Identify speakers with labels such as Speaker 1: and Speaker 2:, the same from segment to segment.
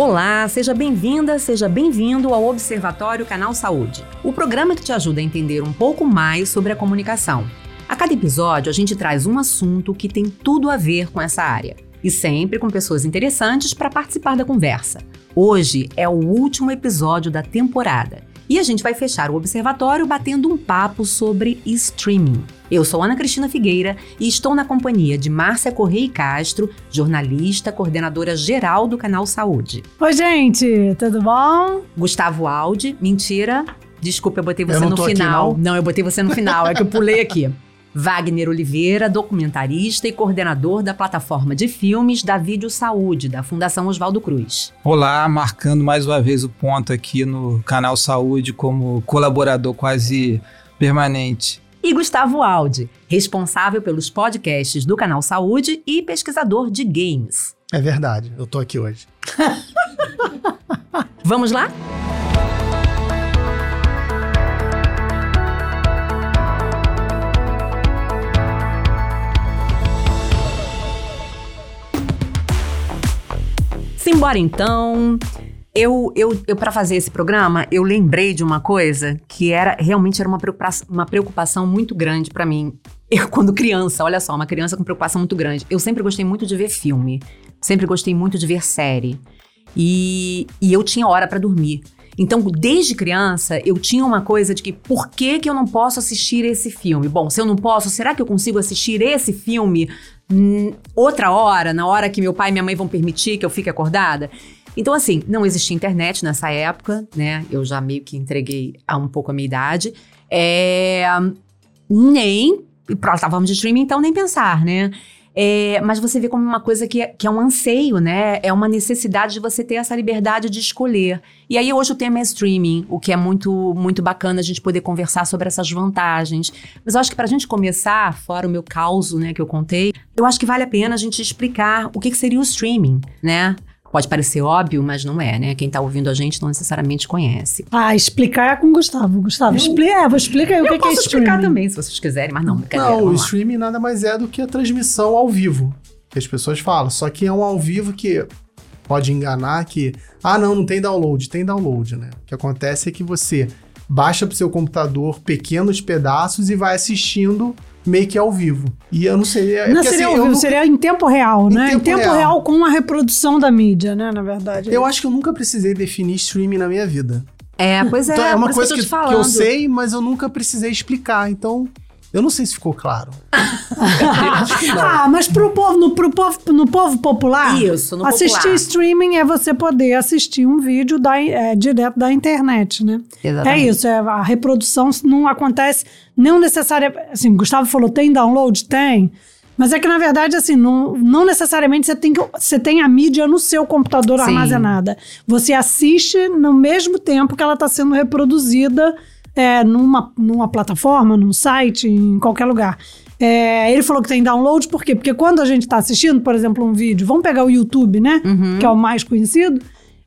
Speaker 1: Olá, seja bem-vinda, seja bem-vindo ao Observatório Canal Saúde, o programa que te ajuda a entender um pouco mais sobre a comunicação. A cada episódio, a gente traz um assunto que tem tudo a ver com essa área e sempre com pessoas interessantes para participar da conversa. Hoje é o último episódio da temporada e a gente vai fechar o observatório batendo um papo sobre streaming. Eu sou Ana Cristina Figueira e estou na companhia de Márcia Correia Castro, jornalista, coordenadora geral do canal Saúde.
Speaker 2: Oi, gente, tudo bom?
Speaker 1: Gustavo Aldi, mentira. Desculpa, eu botei você eu no final. Aqui, não. não, eu botei você no final, é que eu pulei aqui. Wagner Oliveira, documentarista e coordenador da plataforma de filmes da Vídeo Saúde, da Fundação Oswaldo Cruz.
Speaker 3: Olá, marcando mais uma vez o ponto aqui no canal Saúde como colaborador quase permanente.
Speaker 1: E Gustavo Aldi, responsável pelos podcasts do canal Saúde e pesquisador de games.
Speaker 4: É verdade, eu tô aqui hoje.
Speaker 1: Vamos lá? Simbora então. Eu, eu, eu para fazer esse programa, eu lembrei de uma coisa que era realmente era uma preocupação, uma preocupação muito grande para mim. Eu, quando criança, olha só, uma criança com preocupação muito grande. Eu sempre gostei muito de ver filme, sempre gostei muito de ver série. E, e eu tinha hora para dormir. Então, desde criança, eu tinha uma coisa de que por que, que eu não posso assistir esse filme? Bom, se eu não posso, será que eu consigo assistir esse filme outra hora, na hora que meu pai e minha mãe vão permitir que eu fique acordada. Então, assim, não existia internet nessa época, né? Eu já meio que entreguei um pouco a minha idade. É, nem plataformas de streaming, então nem pensar, né? É, mas você vê como uma coisa que é, que é um anseio, né? É uma necessidade de você ter essa liberdade de escolher. E aí hoje o tema é streaming, o que é muito, muito bacana a gente poder conversar sobre essas vantagens. Mas eu acho que para a gente começar, fora o meu caos, né, que eu contei, eu acho que vale a pena a gente explicar o que, que seria o streaming, né? Pode parecer óbvio, mas não é, né? Quem tá ouvindo a gente não necessariamente conhece.
Speaker 2: Ah, explicar é com o Gustavo. Gustavo, eu, explica, é, explica aí o que, que é streaming. Eu posso explicar
Speaker 1: também, se vocês quiserem, mas não,
Speaker 4: Não, o streaming nada mais é do que a transmissão ao vivo, que as pessoas falam. Só que é um ao vivo que pode enganar que, ah, não, não tem download. Tem download, né? O que acontece é que você baixa pro seu computador pequenos pedaços e vai assistindo meio que ao vivo. E eu não sei.
Speaker 2: É, não seria assim, ao vivo, seria em tempo real, em né? Tempo em tempo real. real. com a reprodução da mídia, né? Na verdade.
Speaker 4: Eu acho que eu nunca precisei definir streaming na minha vida.
Speaker 1: É, pois é.
Speaker 4: Então, é uma coisa que, que, que eu sei, mas eu nunca precisei explicar. Então. Eu não sei se ficou claro.
Speaker 2: ah, mas pro povo, no, pro povo, no povo popular,
Speaker 1: Isso, no
Speaker 2: assistir
Speaker 1: popular.
Speaker 2: streaming é você poder assistir um vídeo da, é, direto da internet, né?
Speaker 1: Exatamente.
Speaker 2: É isso, é, a reprodução não acontece, não necessariamente. Assim, Gustavo falou, tem download? Tem. Mas é que, na verdade, assim, não, não necessariamente você tem, que, você tem a mídia no seu computador Sim. armazenada. Você assiste no mesmo tempo que ela está sendo reproduzida é, numa, numa plataforma, num site, em qualquer lugar. É, ele falou que tem download, por quê? Porque quando a gente está assistindo, por exemplo, um vídeo, vamos pegar o YouTube, né? Uhum. Que é o mais conhecido.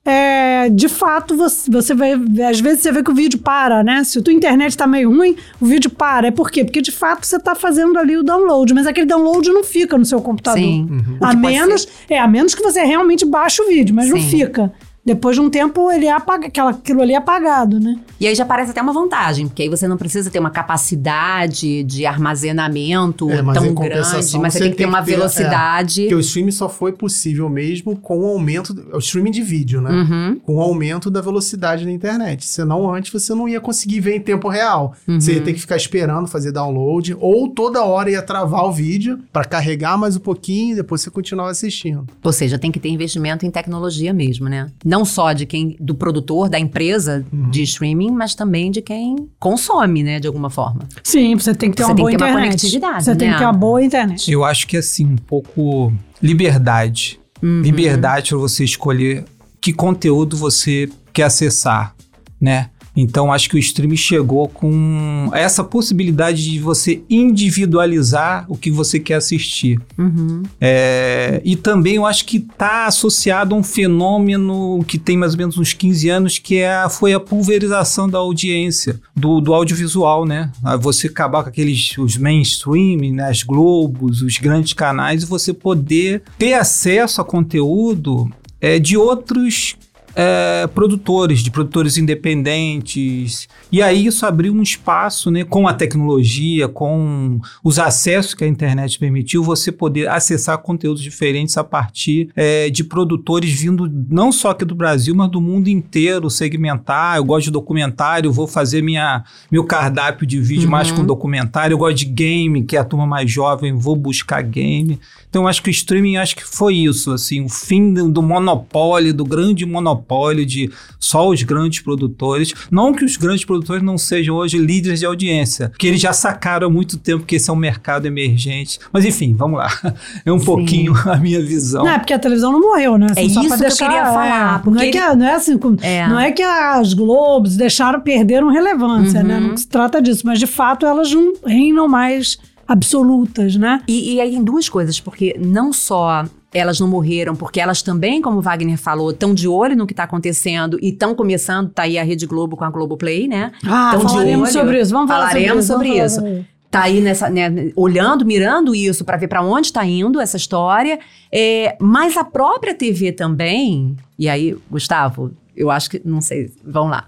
Speaker 2: É, de fato, você, você vai. Às vezes você vê que o vídeo para, né? Se a tua internet está meio ruim, o vídeo para. É por quê? Porque de fato você está fazendo ali o download, mas aquele download não fica no seu computador.
Speaker 1: Sim. Uhum.
Speaker 2: A menos, é, a menos que você realmente baixe o vídeo, mas Sim. não fica. Depois de um tempo, ele é apaga, aquela, aquilo ali é apagado, né?
Speaker 1: E aí já parece até uma vantagem, porque aí você não precisa ter uma capacidade de armazenamento é, tão grande, mas você, tem que ter uma ter, velocidade. É,
Speaker 4: porque o streaming só foi possível mesmo com o aumento. O streaming de vídeo, né? Uhum. Com o aumento da velocidade na internet. Senão, antes você não ia conseguir ver em tempo real. Uhum. Você ia ter que ficar esperando fazer download, ou toda hora ia travar o vídeo para carregar mais um pouquinho e depois você continuava assistindo.
Speaker 1: Ou seja, tem que ter investimento em tecnologia mesmo, né? Não só de quem do produtor, da empresa uhum. de streaming, mas também de quem consome, né, de alguma forma.
Speaker 2: Sim, você tem que ter você uma boa internet. Uma
Speaker 1: conectividade,
Speaker 2: você
Speaker 1: né?
Speaker 2: tem que ter uma boa internet.
Speaker 3: Eu acho que assim, um pouco liberdade. Uhum. Liberdade para você escolher que conteúdo você quer acessar, né? Então acho que o streaming chegou com essa possibilidade de você individualizar o que você quer assistir. Uhum. É, e também eu acho que está associado a um fenômeno que tem mais ou menos uns 15 anos, que é a, foi a pulverização da audiência, do, do audiovisual, né? Você acabar com aqueles os mainstream, né? as Globos, os grandes canais, e você poder ter acesso a conteúdo é, de outros é, produtores, de produtores independentes. E aí isso abriu um espaço, né, com a tecnologia, com os acessos que a internet permitiu, você poder acessar conteúdos diferentes a partir é, de produtores vindo não só aqui do Brasil, mas do mundo inteiro, segmentar. Eu gosto de documentário, vou fazer minha, meu cardápio de vídeo uhum. mais com documentário. Eu gosto de game, que é a turma mais jovem, vou buscar game. Então, acho que o streaming, acho que foi isso, assim, o fim do, do monopólio, do grande monopólio de só os grandes produtores. Não que os grandes produtores não sejam hoje líderes de audiência, que eles já sacaram há muito tempo que esse é um mercado emergente. Mas, enfim, vamos lá. É um Sim. pouquinho a minha visão.
Speaker 2: Não, é porque a televisão não morreu, né?
Speaker 1: Assim, é isso que eu queria falar.
Speaker 2: É, não, é que, não é assim, é. não é que as Globos deixaram, perderam relevância, né? uhum. né? Não se trata disso, mas de fato elas não reinam mais absolutas, né?
Speaker 1: E, e aí tem duas coisas, porque não só elas não morreram, porque elas também, como Wagner falou, estão de olho no que está acontecendo e estão começando, tá aí a Rede Globo com a Globoplay, né?
Speaker 2: Ah, tão falaremos de olho, sobre isso, vamos falar
Speaker 1: falaremos
Speaker 2: sobre
Speaker 1: isso. Sobre isso. Tá aí nessa, né, olhando, mirando isso para ver para onde está indo essa história. É, mas a própria TV também, e aí, Gustavo, eu acho que, não sei, vamos lá.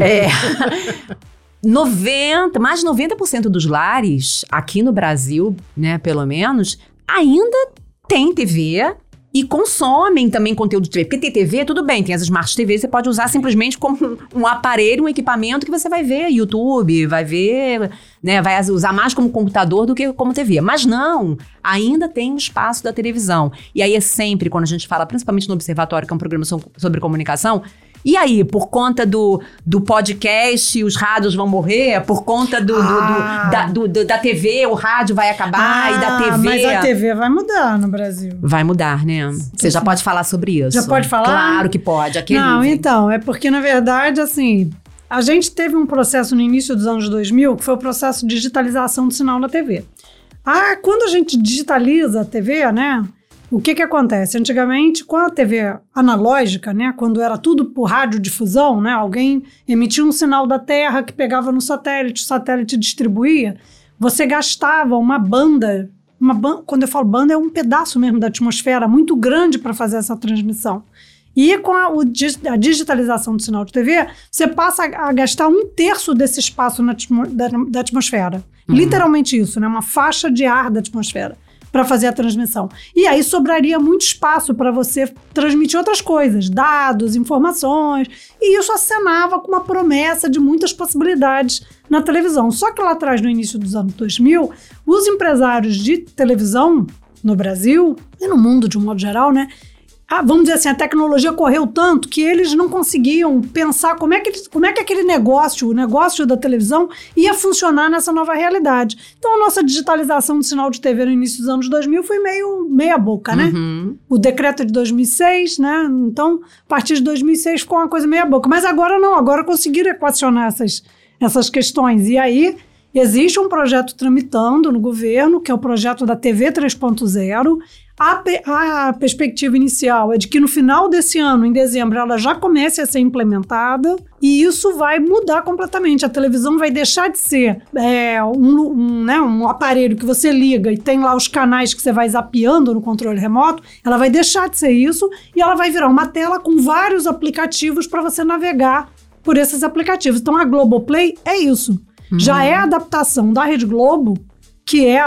Speaker 1: É, 90, mais de 90% dos lares aqui no Brasil, né, pelo menos, ainda tem TV e consomem também conteúdo de TV. Porque ter TV, tudo bem, tem as Smart TV, você pode usar simplesmente como um aparelho, um equipamento que você vai ver YouTube, vai ver, né, vai usar mais como computador do que como TV. Mas não, ainda tem o espaço da televisão. E aí é sempre, quando a gente fala, principalmente no Observatório, que é um programa sobre comunicação, e aí, por conta do, do podcast, os rádios vão morrer? Por conta do, ah. do, da, do, do, da TV, o rádio vai acabar ah, e da TV.
Speaker 2: Mas a TV vai mudar no Brasil.
Speaker 1: Vai mudar, né? Você já pode falar sobre isso.
Speaker 2: Já pode falar?
Speaker 1: Claro que pode. Aquele
Speaker 2: Não, então, é porque, na verdade, assim, a gente teve um processo no início dos anos 2000 que foi o processo de digitalização do sinal na TV. Ah, quando a gente digitaliza a TV, né? O que que acontece? Antigamente, com a TV analógica, né, quando era tudo por radiodifusão, né, alguém emitia um sinal da Terra que pegava no satélite, o satélite distribuía, você gastava uma banda, uma ban quando eu falo banda é um pedaço mesmo da atmosfera muito grande para fazer essa transmissão. E com a, a, digitalização do sinal de TV, você passa a, a gastar um terço desse espaço na, da, da atmosfera. Uhum. Literalmente isso, né? Uma faixa de ar da atmosfera para fazer a transmissão. E aí sobraria muito espaço para você transmitir outras coisas, dados, informações, e isso acenava com uma promessa de muitas possibilidades na televisão. Só que lá atrás, no início dos anos 2000, os empresários de televisão no Brasil e no mundo de um modo geral, né, ah, vamos dizer assim, a tecnologia correu tanto que eles não conseguiam pensar como é, que, como é que aquele negócio, o negócio da televisão, ia funcionar nessa nova realidade. Então, a nossa digitalização do sinal de TV no início dos anos 2000 foi meio meia boca, né? Uhum. O decreto é de 2006, né? Então, a partir de 2006 ficou uma coisa meia boca. Mas agora não, agora conseguiram equacionar essas, essas questões. E aí, Existe um projeto tramitando no governo, que é o projeto da TV 3.0. A, a, perspectiva inicial é de que no final desse ano, em dezembro, ela já comece a ser implementada e isso vai mudar completamente. A televisão vai deixar de ser é, um, um, né, um aparelho que você liga e tem lá os canais que você vai zapeando no controle remoto. Ela vai deixar de ser isso e ela vai virar uma tela com vários aplicativos para você navegar por esses aplicativos. Então a Globoplay é isso. Uhum. Já é a adaptação da Rede Globo, que é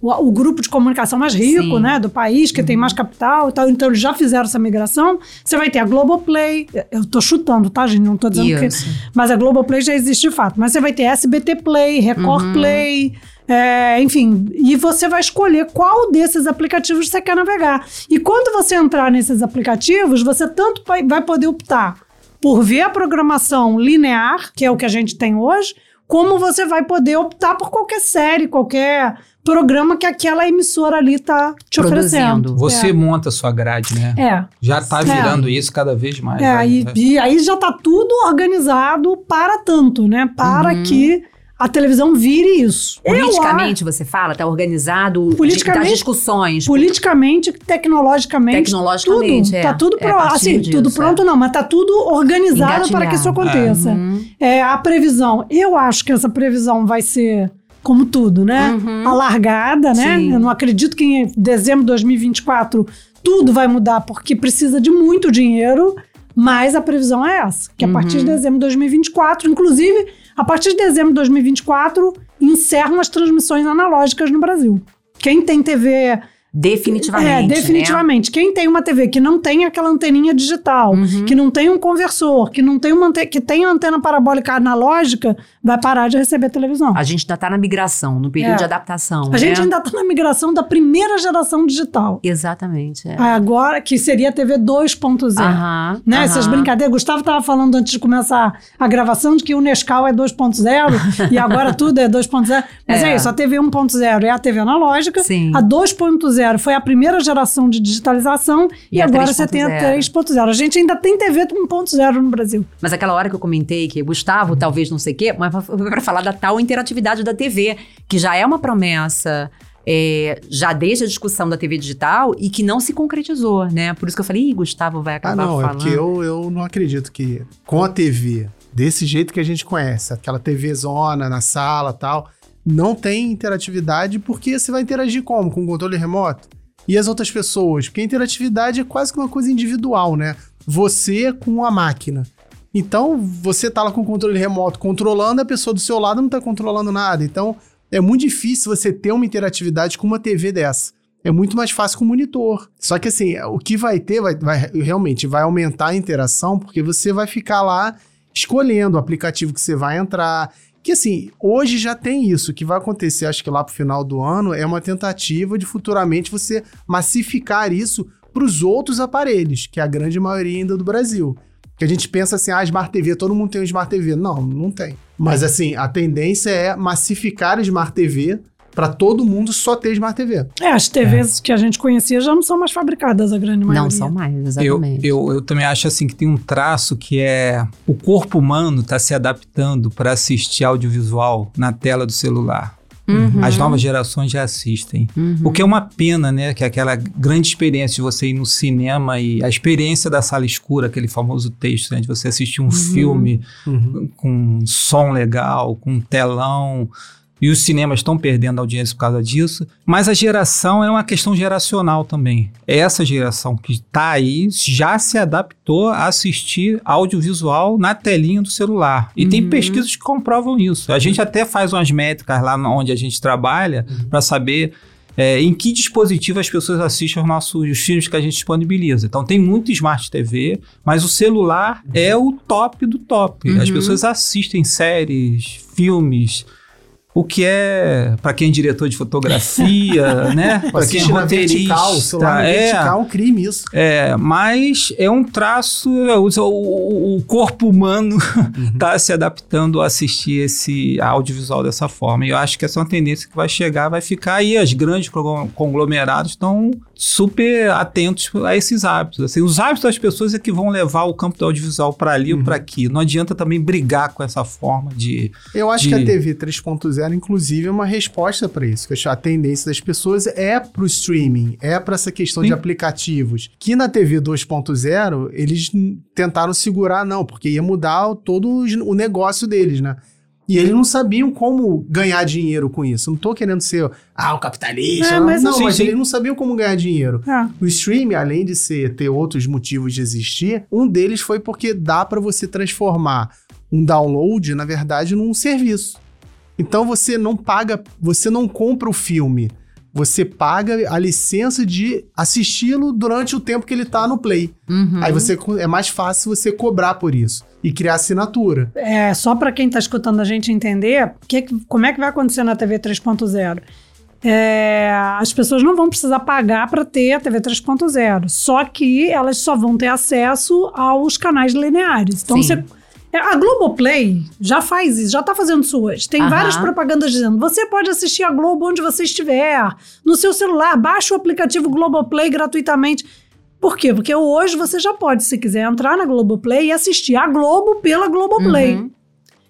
Speaker 2: o, o, grupo de comunicação mais rico, né, do país, que uhum. tem mais capital e tal. Então, eles já fizeram essa migração. Você vai ter a Globoplay. Eu tô chutando, tá, gente? Não tô dizendo Isso. que... Mas a Globoplay já existe de fato. Mas você vai ter SBT Play, Record uhum. Play... É, enfim, e você vai escolher qual desses aplicativos você quer navegar. E quando você entrar nesses aplicativos, você tanto vai poder optar por ver a programação linear, que é o que a gente tem hoje, como você vai poder optar por qualquer série, qualquer programa que aquela emissora ali está te oferecendo.
Speaker 3: Você é. monta a sua grade, né?
Speaker 2: É.
Speaker 3: Já está virando é. isso cada vez mais.
Speaker 2: É, né? e, e, aí já está tudo organizado para tanto, né? Para uhum. que a televisão vire isso.
Speaker 1: Politicamente, Eu, você fala, está organizado politicamente, das discussões.
Speaker 2: Politicamente, tecnologicamente.
Speaker 1: Tecnologicamente,
Speaker 2: tudo, é. Tá tudo, é, assim, disso, tudo pronto, é. não, mas tá tudo organizado para que isso aconteça. Uhum. É, a previsão. Eu acho que essa previsão vai ser como tudo, né? Uhum. Alargada, né? Sim. Eu não acredito que em dezembro de 2024 tudo vai mudar porque precisa de muito dinheiro, mas a previsão é essa, que a partir de
Speaker 1: Uhum.
Speaker 2: dezembro de 2024, inclusive, a partir de dezembro de 2024, encerram as transmissões analógicas no Brasil. Quem tem TV
Speaker 1: Definitivamente.
Speaker 2: é,
Speaker 1: né?
Speaker 2: definitivamente. Quem tem uma TV que não tem aquela anteninha digital,
Speaker 1: Uhum.
Speaker 2: que não tem um conversor, que não tem uma que tem antena parabólica analógica, vai parar de receber televisão.
Speaker 1: A gente ainda tá na migração, no período
Speaker 2: É.
Speaker 1: de adaptação.
Speaker 2: A gente
Speaker 1: né?
Speaker 2: ainda está na migração da primeira geração digital.
Speaker 1: Exatamente. É.
Speaker 2: Agora, que seria a TV 2.0.
Speaker 1: Aham,
Speaker 2: Né,
Speaker 1: aham.
Speaker 2: essas brincadeiras. Gustavo estava falando antes de começar a gravação de que o Nescau é 2.0 e agora tudo é 2.0. Mas é.
Speaker 1: É.
Speaker 2: isso, a TV 1.0 é a TV analógica.
Speaker 1: Sim.
Speaker 2: A 2.0 foi a primeira geração de digitalização e,
Speaker 1: E a
Speaker 2: agora você tem a
Speaker 1: 3.0.
Speaker 2: 3.0. A gente ainda tem TV 1.0 no Brasil.
Speaker 1: Mas aquela hora que eu comentei que Gustavo, talvez não sei o quê, mas foi pra falar da tal interatividade da TV, que já é uma promessa. é, já desde a discussão da TV digital e que não se concretizou, né? Por isso que eu falei, Ih, Gustavo vai
Speaker 4: Ah,
Speaker 1: acabar
Speaker 4: não, é
Speaker 1: falando.
Speaker 4: porque eu, eu não acredito que com a TV, desse jeito que a gente conhece, aquela TV zona na sala tal, não tem interatividade porque você vai interagir como? Com o controle remoto? E as outras pessoas? Porque a interatividade é quase que uma coisa individual, né? Você com a máquina. Então, você tá lá com o controle remoto controlando, a pessoa do seu lado não tá controlando nada. Então, é muito difícil você ter uma interatividade com uma TV dessa. É muito mais fácil com o monitor. Só que assim, o que vai ter, vai, vai- realmente vai aumentar a interação, porque você vai ficar lá escolhendo o aplicativo que você vai entrar. Que assim, hoje já tem isso. O que vai acontecer, acho que lá pro final do ano, é uma tentativa de futuramente você massificar isso para os outros aparelhos, que é a grande maioria ainda do Brasil. Que a gente pensa assim, ah, Smart TV, todo mundo tem um Smart TV. Não, não tem. Mas assim, a tendência é massificar a Smart TV para todo mundo só ter Smart TV.
Speaker 2: É, as TVs que a gente conhecia já não são mais fabricadas, a grande maioria.
Speaker 1: Não são mais,
Speaker 3: Eu,
Speaker 1: exatamente.
Speaker 3: eu, eu também acho assim que tem um traço que é o corpo humano está se adaptando para assistir audiovisual na tela do celular.
Speaker 1: Uhum,
Speaker 3: As novas gerações já assistem.
Speaker 1: uhum.
Speaker 3: O que é uma pena, né? Que é aquela grande experiência de você ir no cinema e a experiência da sala escura, aquele famoso texto, né? De você assistir um filme com um som legal, com um telão. E os cinemas estão perdendo audiência por causa disso. Mas a geração é uma questão geracional também. Essa geração que está aí já se adaptou a assistir audiovisual na telinha do celular. E tem
Speaker 1: Uhum.
Speaker 3: pesquisas que comprovam isso. A gente até faz umas métricas lá onde a gente trabalha para saber é, em que dispositivo as pessoas assistem os nossos os filmes que a gente disponibiliza. Então tem muito Smart TV, mas o celular é o top do top. As
Speaker 1: Uhum.
Speaker 3: pessoas assistem séries, filmes. O que é, para quem é diretor de fotografia, né? Para quem é
Speaker 4: vertical, celular
Speaker 3: roteirista.
Speaker 4: vertical é um crime isso.
Speaker 3: É, mas é um traço, é, o, o- corpo humano está se adaptando a assistir esse audiovisual dessa forma. E eu acho que essa é uma tendência que vai chegar, vai ficar aí. As grandes conglo- conglomerados estão super atentos a esses hábitos. Assim, os hábitos das pessoas é que vão levar o campo do audiovisual para ali ou para aqui. Não adianta também brigar com essa forma de.
Speaker 4: Eu acho
Speaker 3: de-
Speaker 4: que a TV 3.0, inclusive, é uma resposta para isso. Que a tendência das pessoas é pro streaming, é para essa questão
Speaker 3: Sim.
Speaker 4: de aplicativos. Que na TV 2.0, eles tentaram segurar, não, porque ia mudar todo o negócio deles, né? E eles não sabiam como ganhar dinheiro com isso. Não tô querendo ser, ah, o capitalista.
Speaker 2: É,
Speaker 4: não,
Speaker 2: mas-
Speaker 4: não,
Speaker 3: Sim,
Speaker 4: mas
Speaker 3: sim.
Speaker 4: eles não sabiam como ganhar dinheiro.
Speaker 2: É.
Speaker 4: O streaming, além de ser, ter outros motivos de existir, um deles foi porque dá para você transformar um download, na verdade, num serviço. Então você não paga, você não compra o filme, você paga a licença de assisti-lo durante o tempo que ele tá no play.
Speaker 1: Uhum.
Speaker 4: Aí você é mais fácil você cobrar por isso e criar assinatura.
Speaker 2: É, só para quem está escutando a gente entender que, como é que vai acontecer na TV 3.0. É, as pessoas não vão precisar pagar para ter a TV 3.0, só que elas só vão ter acesso aos canais lineares. Então,
Speaker 1: Sim.
Speaker 2: você, é, a Globoplay já faz isso, já está fazendo isso hoje. Tem
Speaker 1: Aham.
Speaker 2: várias propagandas dizendo: você pode assistir a Globo onde você estiver, no seu celular, baixa o aplicativo Globoplay gratuitamente. Por quê? Porque hoje você já pode, se quiser, entrar na Globoplay e assistir a Globo pela Globoplay.
Speaker 1: Uhum.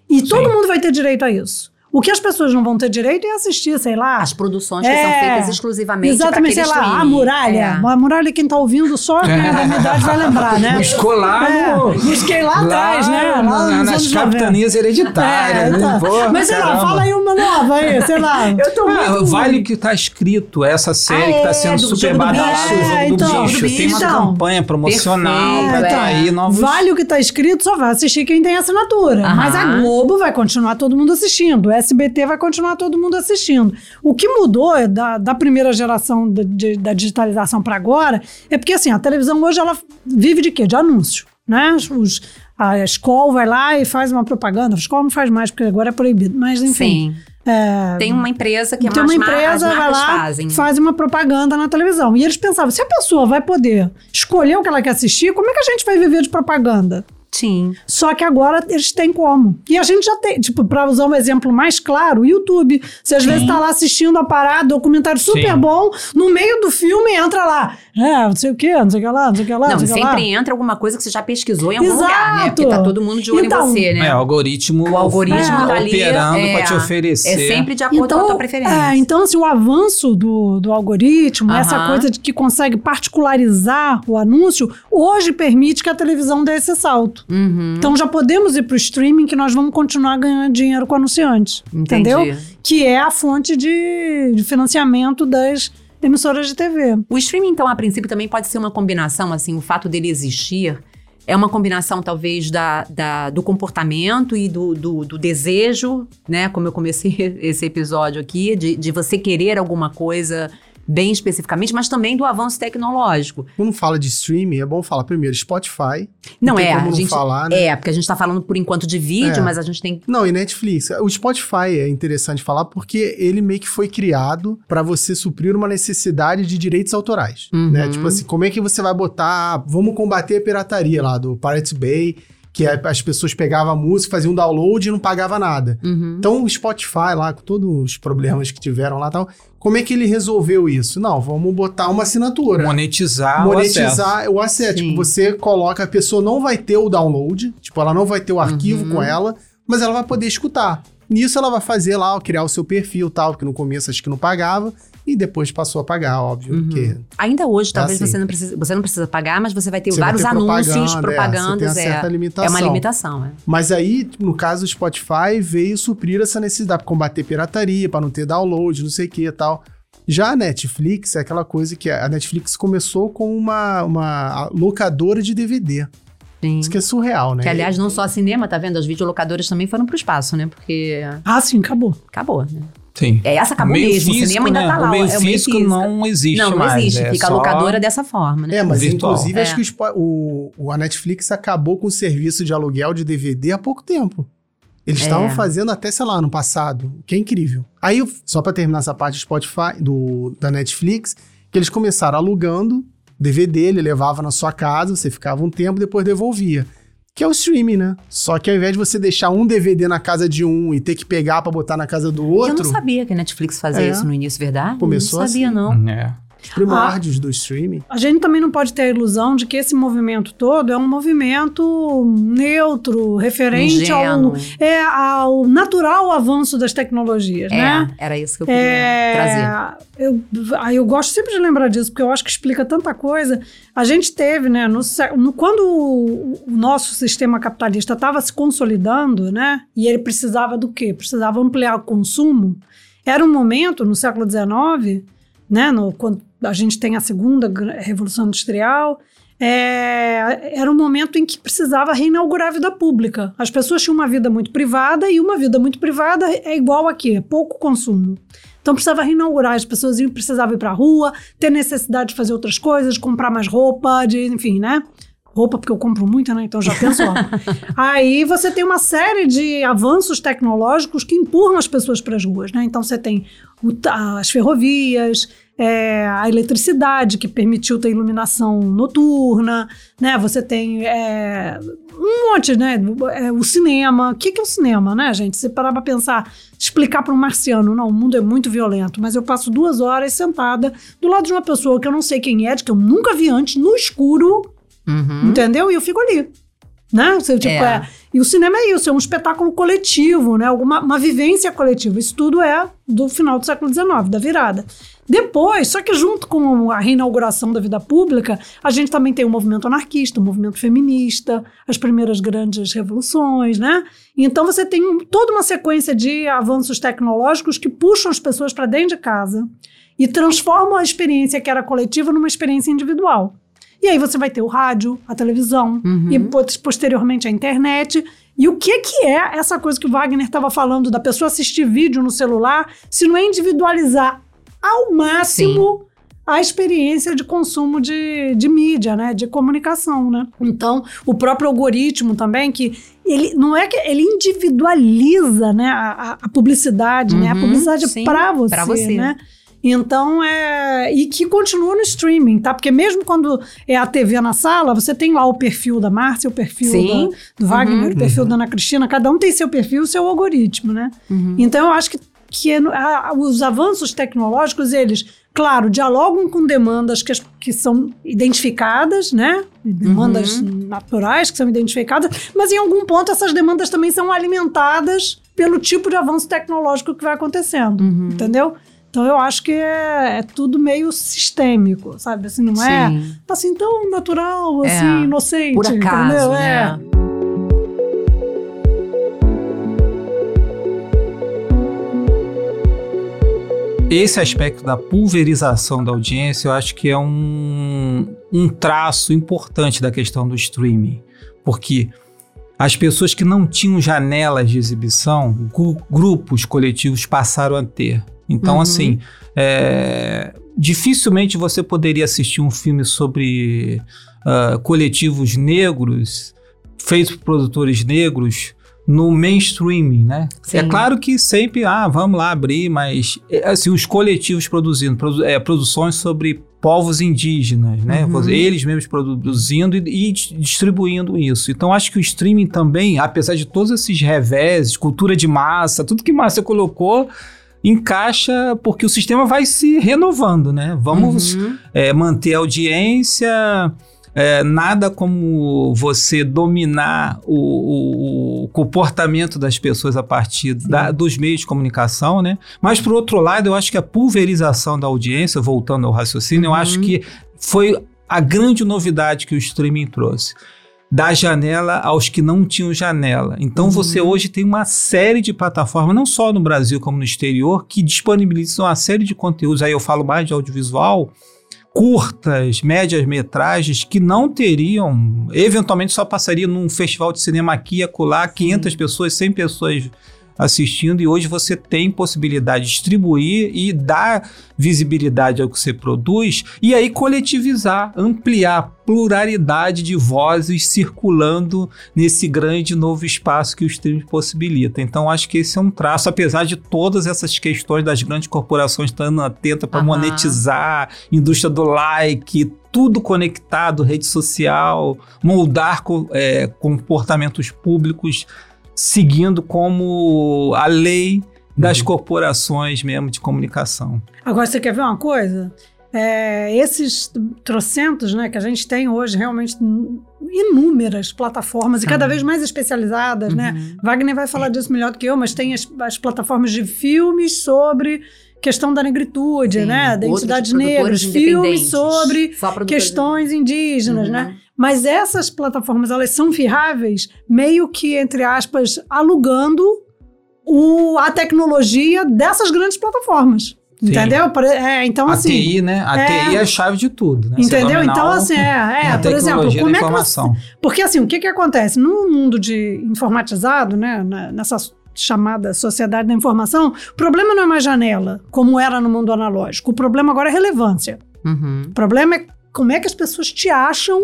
Speaker 2: E todo
Speaker 3: Sim.
Speaker 2: mundo vai ter direito a isso. O que as pessoas não vão ter direito é assistir, sei lá.
Speaker 1: As produções que
Speaker 2: É,
Speaker 1: são feitas exclusivamente
Speaker 2: Exatamente, sei lá, a muralha.
Speaker 1: É.
Speaker 2: A muralha, quem tá ouvindo só quem é da minha idade vai lembrar, né?
Speaker 3: Buscou lá
Speaker 2: É,
Speaker 3: no...
Speaker 2: busquei lá atrás, né? Lá
Speaker 3: na-
Speaker 2: nos
Speaker 3: nas
Speaker 2: anos
Speaker 3: capitanias hereditárias.
Speaker 2: É,
Speaker 3: né?
Speaker 2: tá.
Speaker 3: Porra,
Speaker 2: Mas sei lá,
Speaker 3: caramba.
Speaker 2: fala aí uma nova aí, sei lá.
Speaker 1: Eu tô
Speaker 3: Ah,
Speaker 1: muito...
Speaker 3: vale o que tá escrito, essa série
Speaker 1: Ah,
Speaker 3: que tá
Speaker 1: é,
Speaker 3: sendo
Speaker 1: do
Speaker 3: super badalada,
Speaker 2: bicho.
Speaker 3: o jogo
Speaker 2: É,
Speaker 3: do
Speaker 2: então,
Speaker 3: bicho.
Speaker 1: do
Speaker 3: Tem uma
Speaker 2: bicho.
Speaker 3: campanha promocional
Speaker 1: é.
Speaker 3: atrair novos...
Speaker 2: Vale o que tá escrito, só vai assistir quem tem assinatura.
Speaker 1: Aham.
Speaker 2: Mas a Globo vai continuar todo mundo assistindo. O SBT vai continuar todo mundo assistindo. O que mudou da, da primeira geração da, de- da digitalização para agora é porque assim, a televisão hoje ela vive de quê? De anúncio. Né? Os, a escola vai lá e faz uma propaganda. A escola não faz mais, porque agora é proibido. Mas enfim.
Speaker 1: Sim.
Speaker 2: é,
Speaker 1: Tem uma empresa que é
Speaker 2: tem
Speaker 1: mais
Speaker 2: uma empresa, vai lá,
Speaker 1: fazem.
Speaker 2: faz uma propaganda na televisão. E eles pensavam, se a pessoa vai poder escolher o que ela quer assistir, como é que a gente vai viver de propaganda?
Speaker 1: Sim.
Speaker 2: Só que agora eles têm como. E a gente já tem, tipo, pra usar um exemplo mais claro, o YouTube. Você às vezes tá lá assistindo a parada, documentário super
Speaker 3: Sim.
Speaker 2: bom, no meio do filme entra lá, é, não sei o que, não sei o que lá, não sei o que lá,
Speaker 1: Não,
Speaker 2: não que lá.
Speaker 1: sempre entra alguma coisa que você já pesquisou em algum lugar, né?
Speaker 2: Exato.
Speaker 1: Porque tá todo mundo de olho
Speaker 2: Então,
Speaker 1: em você, né?
Speaker 3: É, o algoritmo,
Speaker 1: O algoritmo
Speaker 2: É.
Speaker 1: tá ali,
Speaker 3: operando
Speaker 1: é,
Speaker 3: pra te oferecer.
Speaker 1: É sempre de acordo com a tua preferência.
Speaker 2: é, então, assim, o avanço do, do algoritmo, essa
Speaker 1: Aham.
Speaker 2: coisa de que consegue particularizar o anúncio, hoje permite que a televisão dê esse salto.
Speaker 1: Uhum.
Speaker 2: Então já podemos ir para o streaming que nós vamos continuar ganhando dinheiro com anunciantes.
Speaker 1: Entendi.
Speaker 2: Entendeu? Que é a fonte de, de financiamento das emissoras de TV.
Speaker 1: O streaming, então, a princípio, também pode ser uma combinação, assim, o fato dele existir é uma combinação, talvez, da, da- do comportamento e do, do, do desejo, né? Como eu comecei esse episódio aqui, de, de você querer alguma coisa bem especificamente, mas também do avanço tecnológico.
Speaker 4: Quando fala de streaming, é bom falar primeiro Spotify.
Speaker 1: Não,
Speaker 4: tem
Speaker 1: é, a
Speaker 4: não
Speaker 1: gente,
Speaker 4: falar, né?
Speaker 1: é, porque a gente tá falando por enquanto de vídeo,
Speaker 4: É.
Speaker 1: mas a gente tem
Speaker 4: Não, e Netflix. O Spotify é interessante falar porque ele meio que foi criado para você suprir uma necessidade de direitos autorais,
Speaker 1: Uhum.
Speaker 4: né? Tipo assim, como é que você vai botar, ah, vamos combater a pirataria lá do Pirate Bay, que as pessoas pegavam a música, faziam um download e não pagava nada.
Speaker 1: Uhum.
Speaker 4: Então o Spotify lá, com todos os problemas que tiveram lá e tal, como é que ele resolveu isso? Não, vamos botar uma assinatura.
Speaker 3: monetizar, o acesso.
Speaker 4: monetizar o acesso. Tipo, você coloca, a pessoa não vai ter o download, tipo, ela não vai ter o arquivo
Speaker 1: Uhum.
Speaker 4: com ela, mas ela vai poder escutar. Nisso ela vai fazer lá, ó, criar o seu perfil e tal, que no começo acho que não pagava, e depois passou a pagar, óbvio,
Speaker 1: Uhum. Ainda hoje, talvez
Speaker 4: assim.
Speaker 1: você, não precise, você não precisa pagar, mas você vai ter
Speaker 4: Você vai
Speaker 1: vários
Speaker 4: ter
Speaker 1: anúncios,
Speaker 4: propaganda, é,
Speaker 1: propagandas. é,
Speaker 4: limitação.
Speaker 1: é uma limitação, é.
Speaker 4: Mas aí, no caso do Spotify, veio suprir essa necessidade, pra combater pirataria, para não ter download, não sei o que e tal. Já a Netflix é aquela coisa que a Netflix começou com uma, uma locadora de DVD.
Speaker 1: Sim.
Speaker 4: Isso que é surreal, né?
Speaker 1: Que, aliás, não só cinema, tá vendo? As videolocadoras também foram pro espaço, né? Porque
Speaker 2: Ah, sim, acabou.
Speaker 1: acabou, né?
Speaker 3: Sim.
Speaker 1: É, essa acabou
Speaker 3: O meio
Speaker 1: mesmo. o
Speaker 3: físico,
Speaker 1: cinema ainda
Speaker 3: né?
Speaker 1: tá lá.
Speaker 3: O meio
Speaker 1: é
Speaker 3: físico
Speaker 1: físico.
Speaker 3: não existe
Speaker 1: Não, não
Speaker 3: mais.
Speaker 1: existe.
Speaker 3: é
Speaker 1: Fica
Speaker 3: só-
Speaker 1: a locadora dessa forma, né?
Speaker 4: É, mas
Speaker 3: Virtual.
Speaker 4: inclusive
Speaker 1: É.
Speaker 4: acho que o o, o- a Netflix acabou com o serviço de aluguel de DVD há pouco tempo. Eles
Speaker 1: É.
Speaker 4: estavam fazendo até, sei lá, ano passado, que é incrível. Aí, eu- só pra terminar essa parte do Spotify, do, da Netflix, que eles começaram alugando DVD, ele levava na sua casa, você ficava um tempo, depois devolvia. Que é o streaming, né? Só que ao invés de você deixar um DVD na casa de um e ter que pegar pra botar na casa do
Speaker 1: Eu
Speaker 4: outro,
Speaker 1: não sabia que a Netflix fazia
Speaker 4: É.
Speaker 1: isso no início, verdade?
Speaker 4: Começou
Speaker 1: não sabia,
Speaker 4: assim.
Speaker 1: não.
Speaker 3: É.
Speaker 4: os primórdios do streaming.
Speaker 2: A gente também não pode ter a ilusão de que esse movimento todo é um movimento neutro, referente ao, é, ao natural avanço das tecnologias, né?
Speaker 1: É, era isso que eu queria
Speaker 2: É,
Speaker 1: trazer.
Speaker 2: eu, aí eu gosto sempre de lembrar disso, porque eu acho que explica tanta coisa. A gente teve, né, no, no- quando o, o nosso sistema capitalista estava se consolidando, né, e ele precisava do quê? Precisava ampliar o consumo. Era um momento, no século XIX, né, no, quando a gente tem a segunda revolução industrial, é, era um momento em que precisava reinaugurar a vida pública. As pessoas tinham uma vida muito privada e uma vida muito privada é igual a quê? Pouco consumo. Então precisava reinaugurar, as pessoas precisavam ir para a rua, ter necessidade de fazer outras coisas, comprar mais roupa, de, enfim, né? Roupa, porque eu compro muita, né? Então já penso lá. Aí você tem uma série de avanços tecnológicos que empurram as pessoas para as ruas, né? Então você tem o as ferrovias, é, a eletricidade que permitiu ter iluminação noturna, né? Você tem é, um monte, né? É, o cinema. O que, é o cinema, né, gente? Se parar pra pensar, explicar para um marciano, não, o mundo é muito violento, mas eu passo duas horas sentada do lado de uma pessoa que eu não sei quem é, de que eu nunca vi antes, no escuro,
Speaker 1: Uhum.
Speaker 2: entendeu? E eu fico ali. Né? Tipo,
Speaker 1: É.
Speaker 2: é. E o cinema é isso, é um espetáculo coletivo, né? Alguma, uma vivência coletiva. Isso tudo é do final do século XIX, da virada. Depois, só que junto com a reinauguração da vida pública, a gente também tem o movimento anarquista, o movimento feminista, as primeiras grandes revoluções, né? Então você tem um- toda uma sequência de avanços tecnológicos que puxam as pessoas para dentro de casa e transformam a experiência que era coletiva numa experiência individual. E aí você vai ter o rádio, a televisão
Speaker 1: Uhum.
Speaker 2: e pos- posteriormente a internet. E o que que é essa coisa que o Wagner estava falando da pessoa assistir vídeo no celular, se não é individualizar ao máximo a experiência de consumo de, de mídia, né, de comunicação, né? Então, o próprio algoritmo também que ele não é que ele individualiza, né, a, a- publicidade, né? A
Speaker 1: Uhum,
Speaker 2: publicidade é
Speaker 1: sim,
Speaker 2: para você,
Speaker 1: você.
Speaker 2: né? Então, é. E que continua no streaming, tá? Porque mesmo quando é a TV na sala, você tem lá o perfil da Márcia, o perfil da- do Wagner,
Speaker 1: Uhum.
Speaker 2: o perfil da Ana Cristina, cada um tem seu perfil, seu algoritmo, né?
Speaker 1: Uhum.
Speaker 2: Então, eu acho que, que é a- os avanços tecnológicos, eles, claro, dialogam com demandas que, que são identificadas, né? Demandas naturais que são identificadas, mas em algum ponto essas demandas também são alimentadas pelo tipo de avanço tecnológico que vai acontecendo,
Speaker 1: Uhum.
Speaker 2: entendeu? Então eu acho que é, é tudo meio sistêmico, sabe? Assim, não é
Speaker 1: Sim.
Speaker 2: assim tão natural,
Speaker 1: É,
Speaker 2: assim, inocente,
Speaker 1: Por acaso,
Speaker 2: entendeu?
Speaker 1: né?
Speaker 2: É.
Speaker 3: Esse aspecto da pulverização da audiência, eu acho que é um, um traço importante da questão do streaming. Porque as pessoas que não tinham janelas de exibição, gru- grupos coletivos passaram a ter. Então,
Speaker 1: Uhum.
Speaker 3: assim, é, dificilmente você poderia assistir um filme sobre ah, coletivos negros, feito por produtores negros, no mainstreaming, né?
Speaker 1: Sim.
Speaker 3: É claro que sempre, ah, vamos lá abrir, mas é, assim, os coletivos produzindo, produ- é, produções sobre povos indígenas, né?
Speaker 1: Uhum.
Speaker 3: Eles mesmos produzindo e, e dis- distribuindo isso. Então acho que o streaming também, apesar de todos esses reveses, cultura de massa, tudo que Márcia colocou, encaixa porque o sistema vai se renovando, né? Vamos
Speaker 1: Uhum.
Speaker 3: é, manter a audiência. é, nada como você dominar o, o- o comportamento das pessoas a partir da- dos meios de comunicação, né? Mas, por outro lado, eu acho que a pulverização da audiência, voltando ao raciocínio, eu acho que foi a grande novidade que o streaming trouxe. Da janela aos que não tinham janela. Então você hoje tem uma série de plataformas, não só no Brasil como no exterior, que disponibilizam uma série de conteúdos. Aí eu falo mais de audiovisual, curtas, médias metragens que não teriam, eventualmente só passaria num festival de cinema aqui e acolá, 500 pessoas, 100 pessoas assistindo e hoje você tem possibilidade de distribuir e dar visibilidade ao que você produz e aí coletivizar, ampliar a pluralidade de vozes circulando nesse grande novo espaço que o streaming possibilita. Então acho que esse é um traço, apesar de todas essas questões das grandes corporações estando atentas para
Speaker 1: Aham.
Speaker 3: monetizar, indústria do like, tudo conectado, rede social, moldar é, comportamentos públicos seguindo como a lei das corporações mesmo de comunicação.
Speaker 2: Agora, você quer ver uma coisa? É, esses trocentos né, que a gente tem hoje, realmente inúmeras plataformas e cada
Speaker 1: Sim.
Speaker 2: vez mais especializadas, né?
Speaker 1: Uhum.
Speaker 2: Wagner vai falar disso melhor do que eu, mas tem as, as plataformas de filmes sobre questão da negritude,
Speaker 1: Sim.
Speaker 2: né? Da
Speaker 1: produtores
Speaker 2: negras, filmes sobre questões indígenas,
Speaker 1: Uhum.
Speaker 2: né? Mas essas plataformas, elas são firráveis, meio que, entre aspas, alugando o, a tecnologia dessas grandes plataformas.
Speaker 3: Sim.
Speaker 2: Entendeu? É, então,
Speaker 3: a
Speaker 2: assim.
Speaker 3: TI, né? A
Speaker 2: é.
Speaker 3: TI é a chave de tudo, né?
Speaker 2: Entendeu? Então, assim, é, é por exemplo, como é que
Speaker 3: informação.
Speaker 2: Porque assim, o que que acontece? No mundo de informatizado, né, nessa chamada sociedade da informação, o problema não é mais janela, como era no mundo analógico. O problema agora é relevância.
Speaker 1: Uhum.
Speaker 2: O problema é como é que as pessoas te acham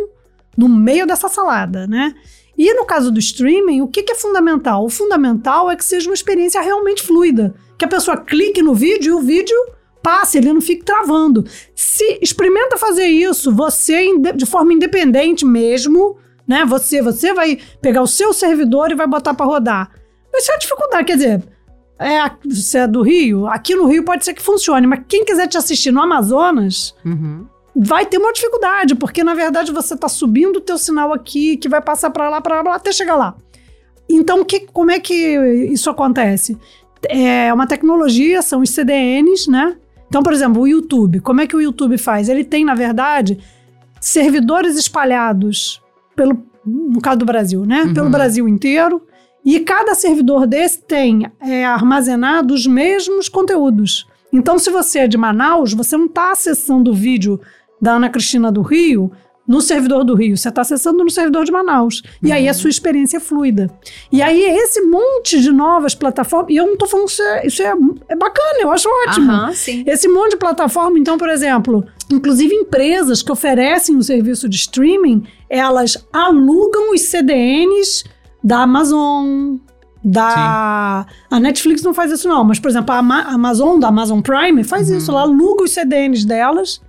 Speaker 2: no meio dessa salada, né? E no caso do streaming, o que, que é fundamental? O fundamental é que seja uma experiência realmente fluida. Que a pessoa clique no vídeo e o vídeo passe, ele não fique travando. Se experimenta fazer isso, você de forma independente mesmo, né? Você, você vai pegar o seu servidor e vai botar para rodar. Vai ser uma dificuldade, quer dizer, é, você é do Rio, aqui no Rio pode ser que funcione, mas quem quiser te assistir no Amazonas,
Speaker 1: Uhum.
Speaker 2: Vai ter uma dificuldade, porque na verdade você está subindo o teu sinal aqui, que vai passar para lá, para lá, até chegar lá. Então, que, como é que isso acontece? É uma tecnologia, são os CDNs, né? Então, por exemplo, o YouTube. Como é que o YouTube faz? Ele tem, na verdade, servidores espalhados pelo, no caso do Brasil, né? Uhum. Pelo Brasil inteiro. E cada servidor desse tem é, armazenado os mesmos conteúdos. Então, se você é de Manaus, você não está acessando o vídeo da Ana Cristina do Rio no servidor do Rio, você está acessando no servidor de Manaus. E aí a uhum. sua experiência é fluida. E aí esse monte de novas plataformas, e eu não estou falando isso é, isso é, é bacana, eu acho ótimo. Uhum, esse monte de plataforma, então, por exemplo, inclusive empresas que oferecem o um serviço de streaming, elas alugam os CDNs da Amazon, da. Sim. A Netflix não faz isso, não. Mas, por exemplo, a Amazon, da Amazon Prime, faz uhum. isso. Ela aluga os CDNs delas